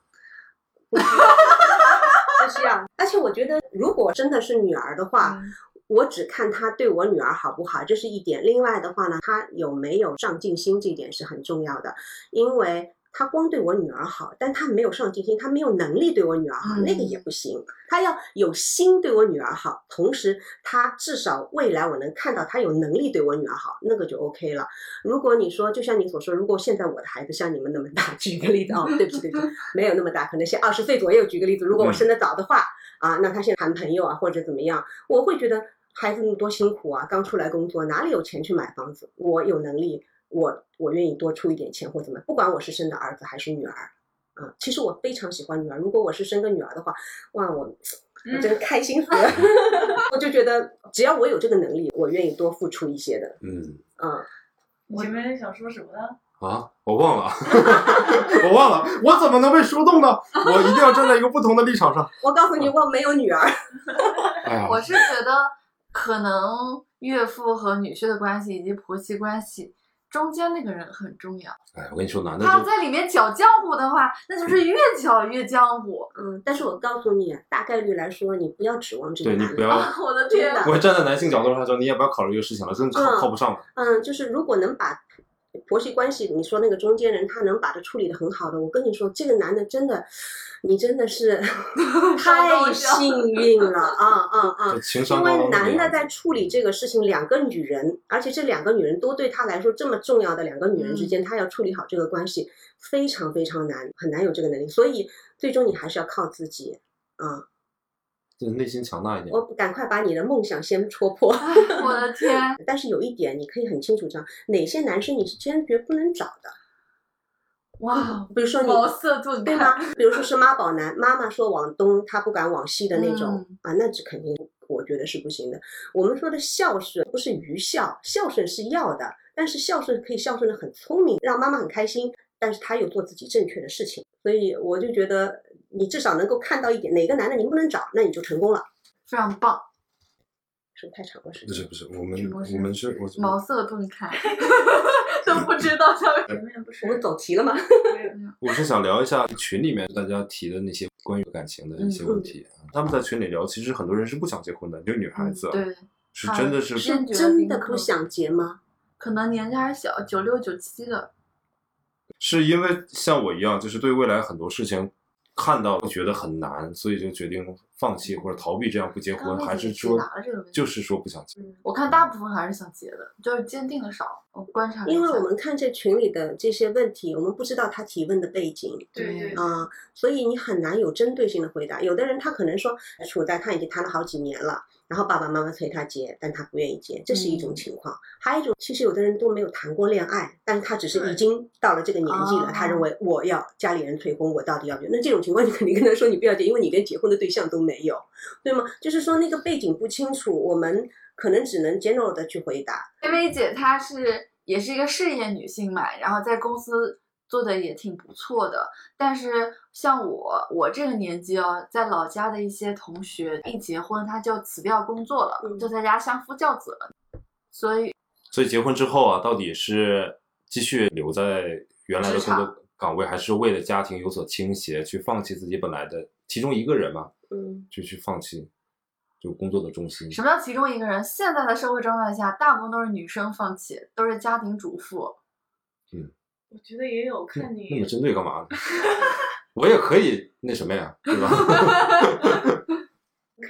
不需要，不需要。而且我觉得，如果真的是女儿的话，嗯我只看她对我女儿好不好，这是一点。另外的话呢，她有没有上进心，这点是很重要的，因为。她光对我女儿好，但他没有上进心，他没有能力对我女儿好，嗯那个也不行。他要有心对我女儿好，同时他至少未来我能看到他有能力对我女儿好，那个就 OK 了。如果你说，就像你所说，如果现在我的孩子像你们那么大，举个例子哦，对不起对不起，没有那么大，可能是二十岁左右。举个例子，如果我生得早的话，啊，那他现在谈朋友啊或者怎么样，我会觉得孩子那么多辛苦啊，刚出来工作，哪里有钱去买房子？我有能力，我我愿意多出一点钱或怎么样，不管我是生的儿子还是女儿。啊，其实我非常喜欢女儿。如果我是生个女儿的话，哇，我我真开心死了。我就觉得只要我有这个能力，我愿意多付出一些的。嗯嗯，你前面想说什么呢？啊，我忘了，我忘了，我怎么能被说动呢？我一定要站在一个不同的立场上。我告诉你，我没有女儿。我是觉得可能岳父和女婿的关系以及婆媳关系，中间那个人很重要。哎，我跟你说，男的就他在里面搅浆糊的话，那就是越搅越浆糊。嗯，但是我告诉你，大概率来说，你不要指望这个男的。对你不要啊，我的天哪！我站在男性角度上说，你也不要考虑这个事情了，真的靠嗯靠不上的。嗯，就是如果能把婆媳关系，你说那个中间人他能把它处理的很好的，我跟你说，这个男的真的，你真的是 太幸运了啊啊啊！因为男的在处理这个事情，两个女人，而且这两个女人都对他来说这么重要的两个女人之嗯间，他要处理好这个关系，非常非常难，很难有这个能力。所以最终你还是要靠自己啊！就是内心强大一点。我赶快把你的梦想先戳破。哎我的天！但是有一点，你可以很清楚知道哪些男生你是坚决不能找的。哇，比如说你茅塞顿对吗。？比如说是妈宝男，妈妈说往东，他不敢往西的那种、嗯啊，那这肯定我觉得是不行的。我们说的孝顺不是愚孝，孝顺是要的，但是孝顺可以孝顺的很聪明，让妈妈很开心，但是他又做自己正确的事情，所以我就觉得你至少能够看到一点，哪个男的你不能找，那你就成功了。非常棒，是不是太长了时间？不是不是，我们我们是我茅塞顿开，都不知道他们。前面不是我们走题了吗？我是想聊一下群里面大家提的那些关于感情的一些问题。他们在群里聊，其实很多人是不想结婚的，就女孩子啊，嗯对，是真的是是真的不想结吗？可能年纪还小，九六九七的，是因为像我一样，就是对未来很多事情看到觉得很难，所以就决定放弃或者逃避这样不结婚，还是说就是说不想结？我看大部分还是想结的，就是坚定的少。我观察一下，因为我们看这群里的这些问题，我们不知道他提问的背景，对对啊、所以你很难有针对性的回答。有的人他可能说处在他已经谈了好几年了，然后爸爸妈妈催他结，但他不愿意结，这是一种嗯情况。还有一种，其实有的人都没有谈过恋爱，但是他只是已经到了这个年纪了，哦他认为我要家里人催婚，我到底要不要？那这种情况，你肯定跟他说你不要结，因为你连结婚的对象都没有，对吗？就是说那个背景不清楚，我们可能只能 general 的去回答。薇薇姐她是也是一个事业女性嘛，然后在公司做的也挺不错的。但是像我，我这个年纪哦，在老家的一些同学一结婚他就辞掉工作了，嗯就在家相夫教子了。所以所以结婚之后啊，到底是继续留在原来的工作岗位，还是为了家庭有所倾斜，去放弃自己本来的其中一个人嘛，嗯，就去放弃就工作的重心？什么叫其中一个人？现在的社会状态下，大部分都是女生放弃，都是家庭主妇。我觉得也有看你那么针对干嘛呢？我也可以那什么呀，对吧？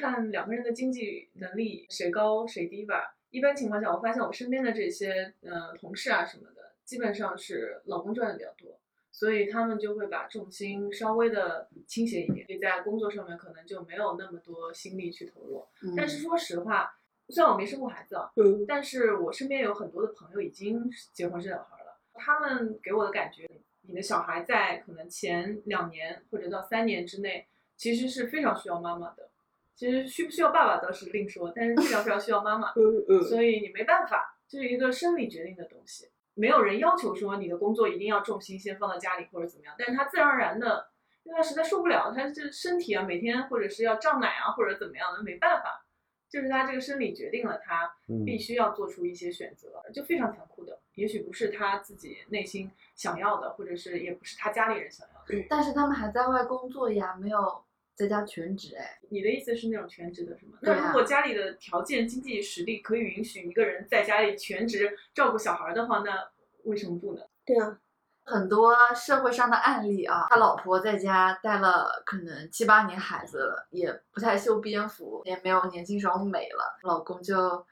看两个人的经济能力谁高谁低吧。一般情况下，我发现我身边的这些呃同事啊什么的，基本上是老公赚的比较多，所以他们就会把重心稍微的倾斜一点，所以在工作上面可能就没有那么多心力去投入。嗯但是说实话，虽然我没生过孩子啊，嗯但是我身边有很多的朋友已经结婚生小孩了，他们给我的感觉，你的小孩在可能前两年或者到三年之内，其实是非常需要妈妈的。其实需不需要爸爸倒是另说，但是非常非常需要妈妈，嗯嗯，所以你没办法，这是一个生理决定的东西。没有人要求说你的工作一定要重心先放到家里或者怎么样，但是他自然而然的，因为他实在受不了，他这身体啊每天或者是要胀奶啊或者怎么样的，没办法，就是他这个生理决定了他嗯必须要做出一些选择，就非常残酷的。也许不是他自己内心想要的，或者是也不是他家里人想要的。但是他们还在外工作呀，没有在家全职哎。你的意思是那种全职的是吗？那如果家里的条件、经济实力可以允许一个人在家里全职照顾小孩的话，那为什么不呢？对啊，很多社会上的案例啊，他老婆在家带了可能七八年孩子了，也不太修边幅，也没有年轻时候美了，老公就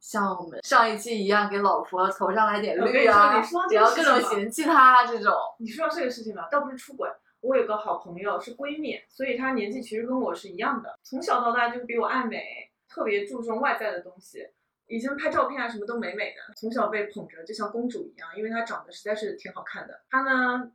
像我们上一期一样，给老婆头上来点绿啊你说你说，然后各种嫌弃她这种。你说到这个事情吧，倒不是出轨。我有个好朋友是闺蜜，所以她年纪其实跟我是一样的，从小到大就比我爱美，特别注重外在的东西。以前拍照片啊什么都美美的，从小被捧着就像公主一样，因为她长得实在是挺好看的。她呢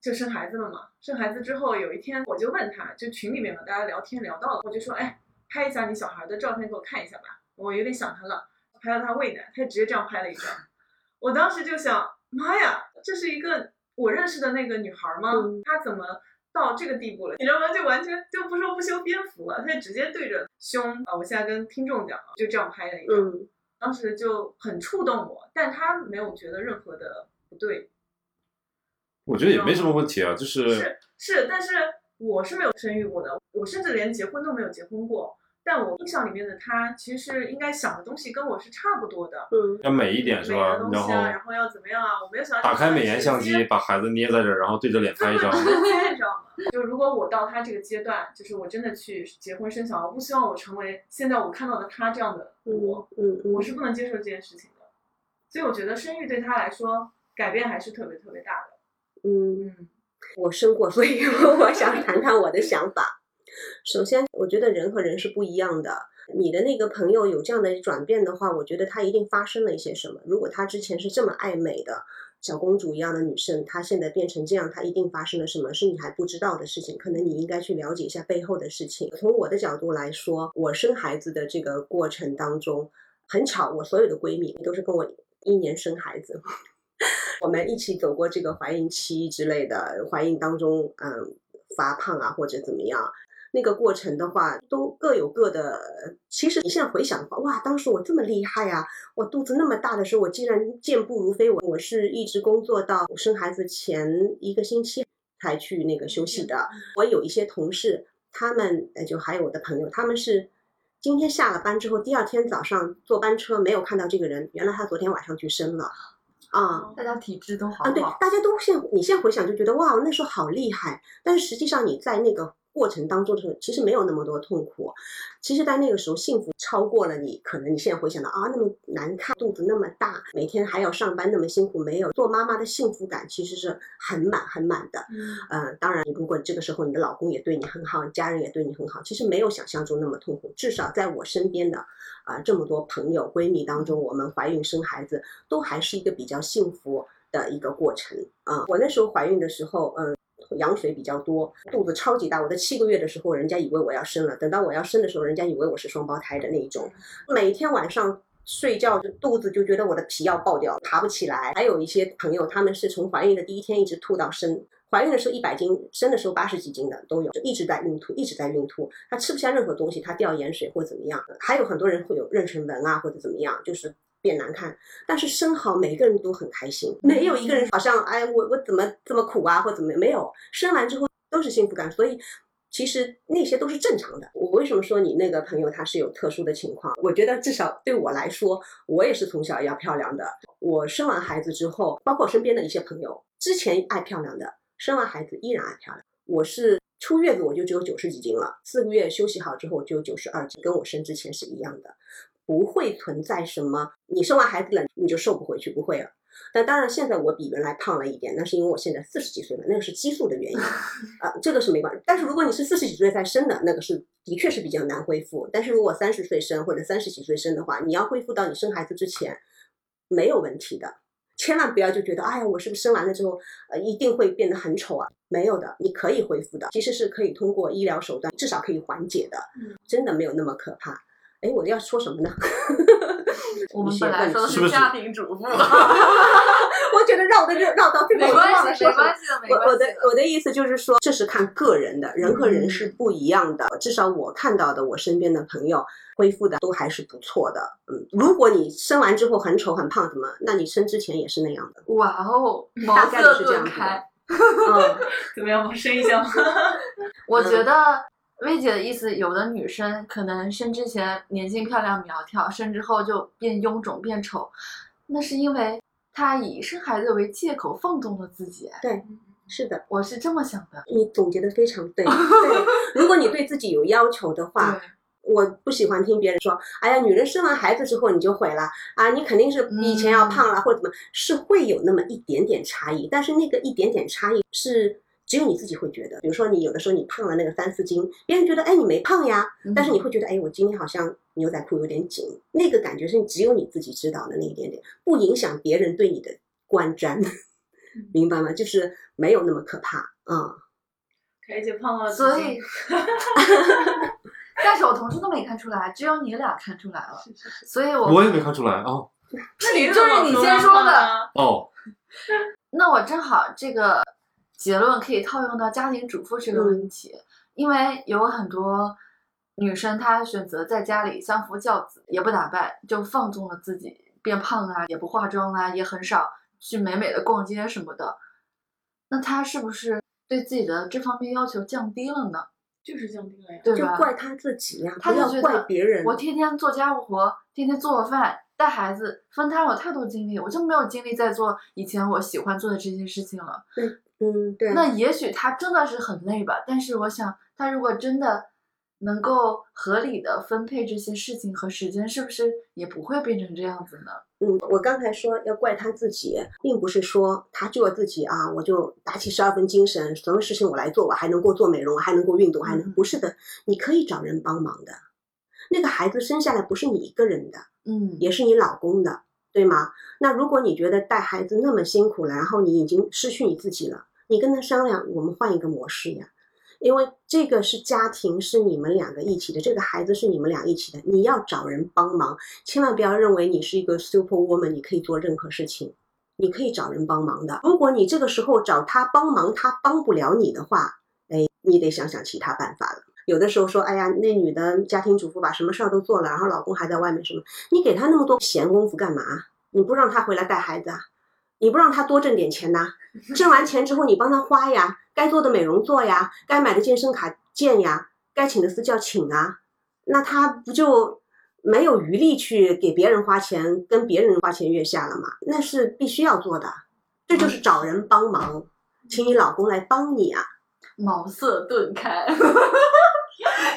就生孩子了嘛，生孩子之后有一天我就问她，就群里面嘛大家聊天聊到了，我就说哎拍一下你小孩的照片给我看一下吧，我有点想她了，拍到她喂奶，她就直接这样拍了一张。我当时就想，妈呀，这是一个我认识的那个女孩吗？嗯她怎么到这个地步了，你知道吗？就完全就不说不修边幅了，他就直接对着胸啊！我现在跟听众讲啊，就这样拍了一张，嗯当时就很触动我，但他没有觉得任何的不对，我觉得也没什么问题啊，就是是是，但是我是没有生育过的，我甚至连结婚都没有结婚过。但我印象里面的他，其实应该想的东西跟我是差不多的，嗯要美一点是美吧的？东然西啊，后然后要怎么样啊？我没有想到打开美颜相机，把孩子捏在这儿，然后对着脸拍一张。就如果我到他这个阶段，就是我真的去结婚生小孩，我不希望我成为现在我看到的他这样的我，嗯嗯，我是不能接受这件事情的。所以我觉得生育对他来说改变还是特别特别大的。嗯。嗯，我生过，所以 我想谈谈我的想法。首先，我觉得人和人是不一样的。你的那个朋友有这样的转变的话，我觉得他一定发生了一些什么。如果他之前是这么爱美的小公主一样的女生，她现在变成这样，她一定发生了什么是你还不知道的事情。可能你应该去了解一下背后的事情。从我的角度来说，我生孩子的这个过程当中，很巧，我所有的闺蜜都是跟我一年生孩子。我们一起走过这个怀孕期之类的，怀孕当中，嗯，发胖啊或者怎么样，那个过程的话，都各有各的。其实你现在回想的话，哇，当时我这么厉害啊！我肚子那么大的时候，我竟然健步如飞。我我是一直工作到生孩子前一个星期才去那个休息的。我有一些同事，他们呃，就还有我的朋友，他们是今天下了班之后，第二天早上坐班车没有看到这个人，原来他昨天晚上去生了，啊。大家体质都好啊，对，大家都现你现在回想就觉得哇，那时候好厉害，但是实际上你在那个过程当中的时候，其实没有那么多痛苦。其实，在那个时候，幸福超过了你。可能你现在回想到啊，那么难看，肚子那么大，每天还要上班那么辛苦，没有做妈妈的幸福感其实是很满很满的。嗯呃，当然，如果这个时候你的老公也对你很好，家人也对你很好，其实没有想象中那么痛苦。至少在我身边的啊、这么多朋友闺蜜当中，我们怀孕生孩子都还是一个比较幸福的一个过程啊、我那时候怀孕的时候，嗯。羊水比较多，肚子超级大。我在七个月的时候，人家以为我要生了；等到我要生的时候，人家以为我是双胞胎的那一种。每天晚上睡觉就肚子就觉得我的皮要爆掉，爬不起来。还有一些朋友，他们是从怀孕的第一天一直吐到生，怀孕的时候一百斤，生的时候八十几斤的都有，就一直在孕吐，一直在孕吐。他吃不下任何东西，他掉盐水或怎么样。还有很多人会有妊娠纹啊，或者怎么样，就是。变难看，但是生好每个人都很开心，没有一个人好像哎我我怎么这么苦啊或怎么没有，生完之后都是幸福感，所以其实那些都是正常的。我为什么说你那个朋友他是有特殊的情况？我觉得至少对我来说，我也是从小要漂亮的。我生完孩子之后，包括身边的一些朋友，之前爱漂亮的，生完孩子依然爱漂亮。我是出月子我就只有九十几斤了，四个月休息好之后就九十二斤，跟我生之前是一样的。不会存在什么你生完孩子了你就瘦不回去，不会了。但当然，现在我比原来胖了一点，那是因为我现在四十几岁了，那个是激素的原因，啊、这个是没关系。但是如果你是四十几岁才生的，那个是的确是比较难恢复。但是如果三十岁生或者三十几岁生的话，你要恢复到你生孩子之前，没有问题的。千万不要就觉得，哎呀，我是不是生完了之后，呃，一定会变得很丑啊？没有的，你可以恢复的，其实是可以通过医疗手段，至少可以缓解的，嗯真的没有那么可怕。哎，我要说什么呢？我们本来说的是家庭主妇 我觉得绕的绕绕到最后，没我忘了关系，说什么没关。系的，没我我的关系的。我的意思就是说，这是看个人的，人和人嗯是不一样的。至少我看到的，我身边的朋友恢复的都还是不错的。嗯，如果你生完之后很丑很胖，什么？那你生之前也是那样的。哇哦，茅大概率塞是这样子的顿开。嗯，怎么样？我生一下吗？我觉得薇姐的意思，有的女生可能生之前年轻漂亮苗条，生之后就变臃肿变丑，那是因为她以生孩子为借口放纵了自己。对，是的，我是这么想的。你总结的非常对。对，如果你对自己有要求的话，我不喜欢听别人说，哎呀，女人生完孩子之后你就毁了啊，你肯定是比以前要胖了、或者怎么，是会有那么一点点差异，但是那个一点点差异是只有你自己会觉得。比如说你有的时候你胖了那个三四斤，别人觉得哎你没胖呀，但是你会觉得哎我今天好像牛仔裤有点紧，那个感觉是只有你自己知道的那一点点，不影响别人对你的观瞻，明白吗？就是没有那么可怕啊。凯姐胖了所以，但是我同事都没看出来，只有你俩看出来了。是是是所以我我也没看出来啊那你你就是你先说的。哦，那我正好这个结论可以套用到家庭主妇这个问题，因为有很多女生她选择在家里相夫教子，也不打扮，就放纵了自己，变胖啊，也不化妆啊，也很少去美美的逛街什么的。那她是不是对自己的这方面要求降低了呢？就是降低了呀。就对吧？怪他自己呀、不要怪别人。我天天做家务活，天天做饭、带孩子，分摊我太多精力，我就没有精力再做以前我喜欢做的这些事情了。嗯，对，那也许他真的是很累吧，但是我想，他如果真的能够合理的分配这些事情和时间，是不是也不会变成这样子呢？嗯，我刚才说要怪他自己，并不是说他就要自己啊，我就打起十二分精神，什么事情我来做，我还能够做美容，还能够运动，还能嗯不是的，你可以找人帮忙的。那个孩子生下来不是你一个人的，嗯，也是你老公的，对吗？那如果你觉得带孩子那么辛苦了，然后你已经失去你自己了，你跟他商量，我们换一个模式呀。因为这个是家庭，是你们两个一起的，这个孩子是你们俩一起的，你要找人帮忙，千万不要认为你是一个 super woman，你可以做任何事情，你可以找人帮忙的。如果你这个时候找他帮忙，他帮不了你的话，哎，你得想想其他办法了。有的时候说，哎呀，那女的家庭主妇把什么事儿都做了，然后老公还在外面什么，你给他那么多闲工夫干嘛？你不让他回来带孩子啊？你不让他多挣点钱呐、挣完钱之后你帮他花呀，该做的美容做呀，该买的健身卡健呀，该请的私教请啊，那他不就没有余力去给别人花钱，跟别人花前月下了吗？那是必须要做的，这就是找人帮忙，请你老公来帮你啊。茅塞顿开。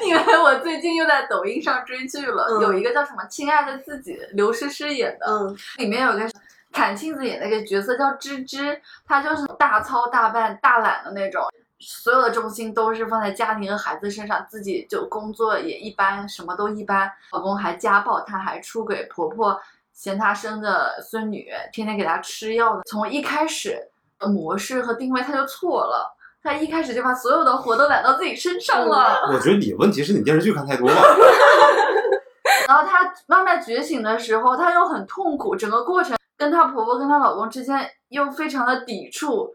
因为我最近又在抖音上追剧了，嗯有一个叫什么《亲爱的自己》，刘诗诗演的，嗯里面有个阚清子演那个角色叫芝芝，她就是大操大办大懒的那种，所有的重心都是放在家庭和孩子身上，自己就工作也一般，什么都一般，老公还家暴她，还出轨，婆婆嫌她生的孙女天天给她吃药的，从一开始的模式和定位她就错了。她一开始就把所有的活都揽到自己身上了，我觉得你问题是你电视剧看太多了。然后她慢慢觉醒的时候，她又很痛苦，整个过程跟她婆婆跟她老公之间又非常的抵触，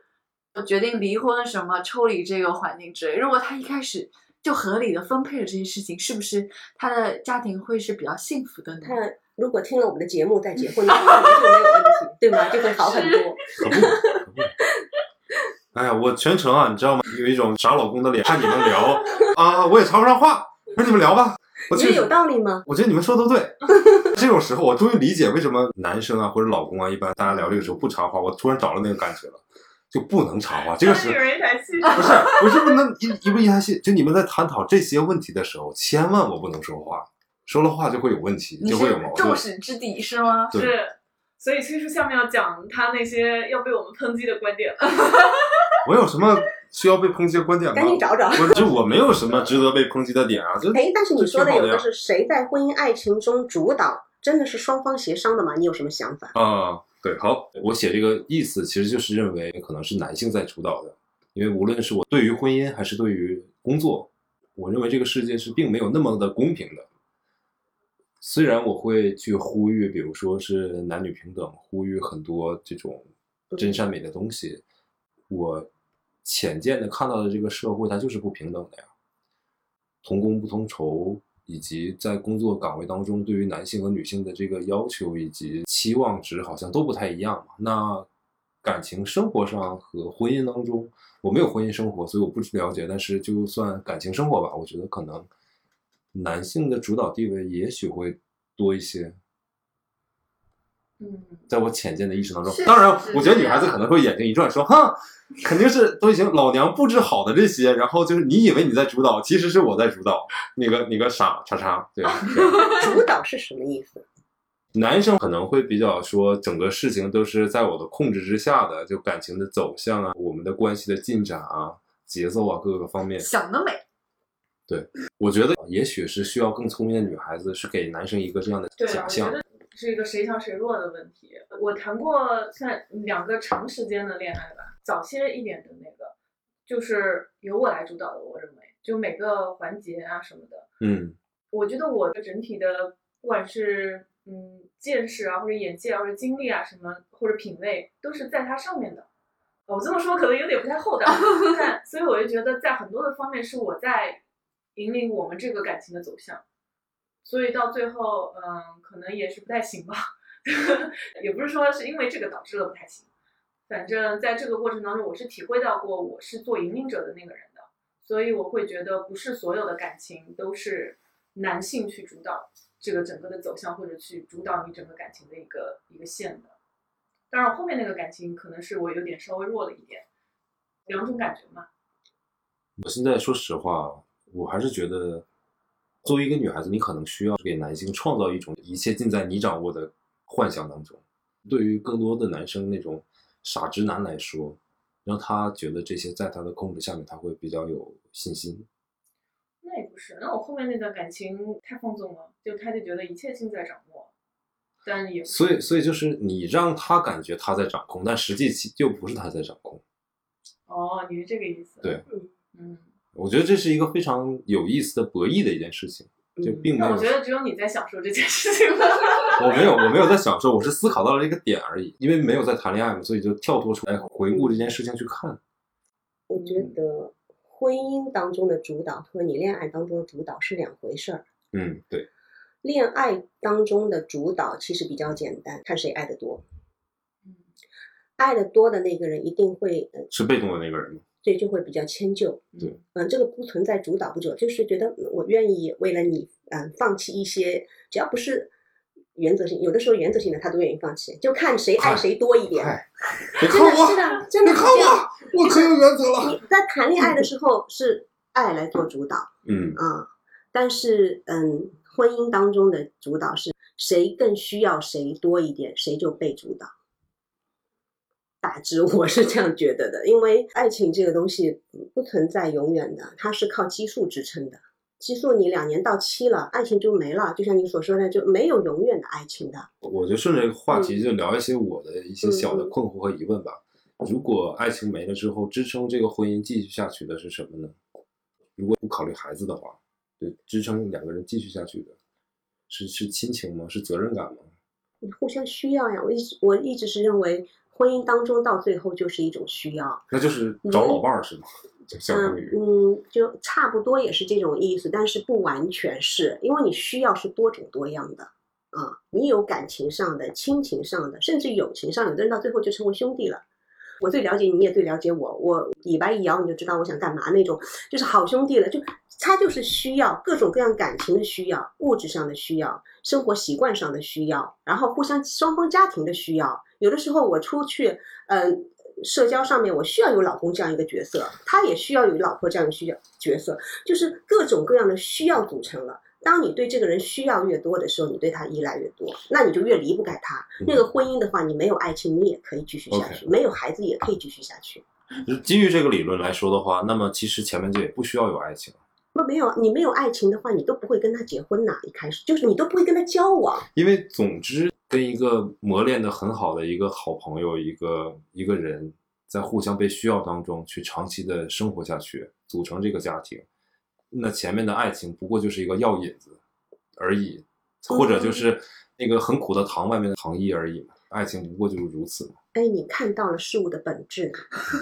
决定离婚什么，抽离这个环境之类。如果她一开始就合理的分配了这些事情，是不是她的家庭会是比较幸福的呢？她如果听了我们的节目再结婚的话，就没有问题，对吗？就会好很多。可不，可不。哎呀，我全程啊，你知道吗？有一种傻老公的脸，看你们聊啊，我也插不上话，那你们聊吧。我觉得有道理吗？我觉得你们说的都对。这种时候，我终于理解为什么男生啊或者老公啊，一般大家聊这个时候不插话。我突然找到那个感觉了，就不能插话。这个是女人一台戏，不是不是不能一一不一台戏？就你们在探讨这些问题的时候，千万我不能说话，说了话就会有问题，就会有矛盾是众。矢之的是吗？对是。所以崔叔下面要讲他那些要被我们抨击的观点。我有什么需要被抨击的观点吗？赶紧找找。我就我没有什么值得被抨击的点啊，就哎，但是你说的有这挺好的呀的是谁在婚姻爱情中主导，真的是双方协商的吗？你有什么想法？啊，对，好，我写这个意思其实就是认为可能是男性在主导的，因为无论是我对于婚姻还是对于工作，我认为这个世界是并没有那么的公平的。虽然我会去呼吁，比如说是男女平等，呼吁很多这种真善美的东西，我浅见的看到的这个社会它就是不平等的呀，同工不同酬，以及在工作岗位当中对于男性和女性的这个要求以及期望值好像都不太一样嘛。那感情生活上和婚姻当中，我没有婚姻生活，所以我不了解。但是就算感情生活吧，我觉得可能男性的主导地位也许会多一些。嗯，在我浅见的意识当中当然，我觉得女孩子可能会眼睛一转，说：“哼，肯定是都已经老娘布置好的这些，然后就是你以为你在主导，其实是我在主导。你个你个傻叉叉，对 主导是什么意思？男生可能会比较说，整个事情都是在我的控制之下的，就感情的走向啊，我们的关系的进展啊，节奏啊，各个方面。想得美，对我觉得也许是需要更聪明的女孩子，是给男生一个这样的，假象。是一个谁强谁弱的问题。我谈过算两个长时间的恋爱吧，早些一点的那个，就是由我来主导的。我认为，就每个环节啊什么的，嗯我觉得我的整体的，不管是嗯见识啊，或者眼界啊，或者经历啊什么，或者品味，都是在他上面的。我这么说可能有点不太厚道，但所以我就觉得在很多的方面是我在引领我们这个感情的走向，所以到最后，嗯，可能也是不太行吧，也不是说是因为这个导致了不太行，反正在这个过程当中，我是体会到过我是做引领者的那个人的，所以我会觉得不是所有的感情都是男性去主导这个整个的走向，或者去主导你整个感情的一个一个线的。当然，后面那个感情可能是我有点稍微弱了一点，两种感觉嘛。我现在说实话，我还是觉得，作为一个女孩子，你可能需要给男性创造一种一切尽在你掌握的幻想当中。对于更多的男生那种傻直男来说，让他觉得这些在他的控制下面，他会比较有信心。那也不是，那我后面那段感情太放纵了，就他就觉得一切尽在掌握，但也所以，所以就是你让他感觉他在掌控，但实际其又不是他在掌控。哦，你是这个意思？对，嗯，我觉得这是一个非常有意思的博弈的一件事情，就并没有。那我觉得只有你在享受这件事情了。我没有，我没有在享受，我是思考到了一个点而已。因为没有在谈恋爱嘛，所以就跳脱出来回顾这件事情去看。我觉得婚姻当中的主导和你恋爱当中的主导是两回事儿。嗯，对，恋爱当中的主导其实比较简单，看谁爱的多。嗯爱的多的那个人一定会，呃，是被动的那个人嘛。对，就会比较迁就。嗯，嗯，这个不存在主导不主导，就是觉得嗯我愿意为了你，嗯，放弃一些，只要不是原则性，有的时候原则性的他都愿意放弃，就看谁爱谁多一点。真的是的，真的是这样。我，我可有原则了。你在谈恋爱的时候是爱来做主导嗯，啊，但是嗯，婚姻当中的主导是谁更需要谁多一点，谁就被主导。大致 我是这样觉得的，因为爱情这个东西不存在永远的，它是靠激素支撑的。激素你两年到期了，爱情就没了。就像你所说的，就没有永远的爱情的。我就顺着话题就聊一些我的一些小的困惑和疑问吧。如果爱情没了之后，支撑这个婚姻继续下去的是什么呢？如果不考虑孩子的话，对，支撑两个人继续下去的是是亲情吗？是责任感吗？你互相需要呀。我一直我一直是认为，婚姻当中到最后就是一种需要。那就是找老伴儿是吗？就相当于嗯嗯，就差不多也是这种意思，但是不完全是，因为你需要是多种多样的啊。你有感情上的、亲情上的，甚至友情上，有的人到最后就成为兄弟了。我最了解你，你也最了解我，我尾巴一摇你就知道我想干嘛那种，就是好兄弟了。就他就是需要各种各样感情的需要，物质上的需要，生活习惯上的需要，然后互相双方家庭的需要。有的时候我出去，嗯、社交上面我需要有老公这样一个角色，他也需要有老婆这样的需要角色，就是各种各样的需要组成了。当你对这个人需要越多的时候，你对他依赖越多，那你就越离不开他。那个婚姻的话，你没有爱情，你也可以继续下去；没有孩子，也可以继续下去。基于这个理论来说的话，那么其实前面就也不需要有爱情了，那没有你没有爱情的话，你都不会跟他结婚呐。一开始就是你都不会跟他交往。因为总之跟一个磨练的很好的一个好朋友，一个一个人在互相被需要当中去长期的生活下去，组成这个家庭，那前面的爱情不过就是一个药引子而已，或者就是那个很苦的糖外面的糖衣而已嘛。爱情不过就是如此嘛。哎，你看到了事物的本质，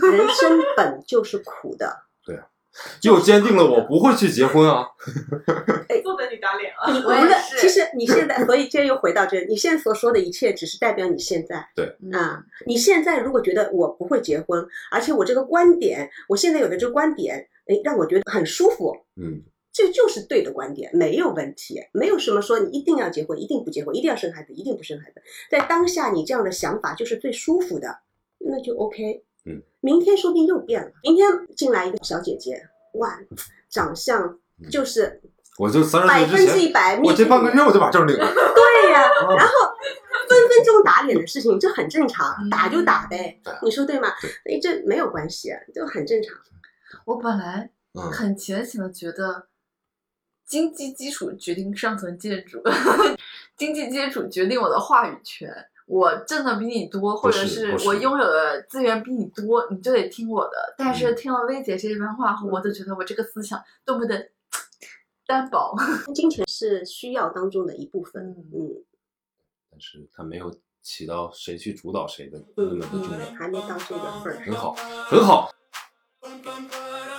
人生本就是苦的。对啊又坚定了我不会去结婚啊。哎，不等你打脸啊！你无论我也是其实你现在，所以这又回到这，你现在所说的一切，只是代表你现在对啊。你现在如果觉得我不会结婚，而且我这个观点，我现在有的这个观点，哎，让我觉得很舒服，嗯，这就是对的观点，没有问题，没有什么说你一定要结婚，一定不结婚，一定要生孩子，一定不生孩子。在当下，你这样的想法就是最舒服的，那就 OK。嗯，明天说不定又变了。明天进来一个小姐姐，哇，长相就是我就三百分十岁之前，之一百，我这半个月我就把证领了。对呀、啊然后分分钟打脸的事情，这很正常，嗯打就打呗你说对吗对？哎，这没有关系，就很正常。我本来嗯，很浅显的觉得，经济基础决定上层建筑，经济基础决定我的话语权。我挣的比你多，或者是我拥有的资源比你多，你就得听我的。但是嗯听了薇姐这番话后，我就觉得我这个思想多么的单薄。金钱是需要当中的一部分，嗯嗯，但是他没有起到谁去主导谁的那么的重要。还没到这个份儿上。很好，很好。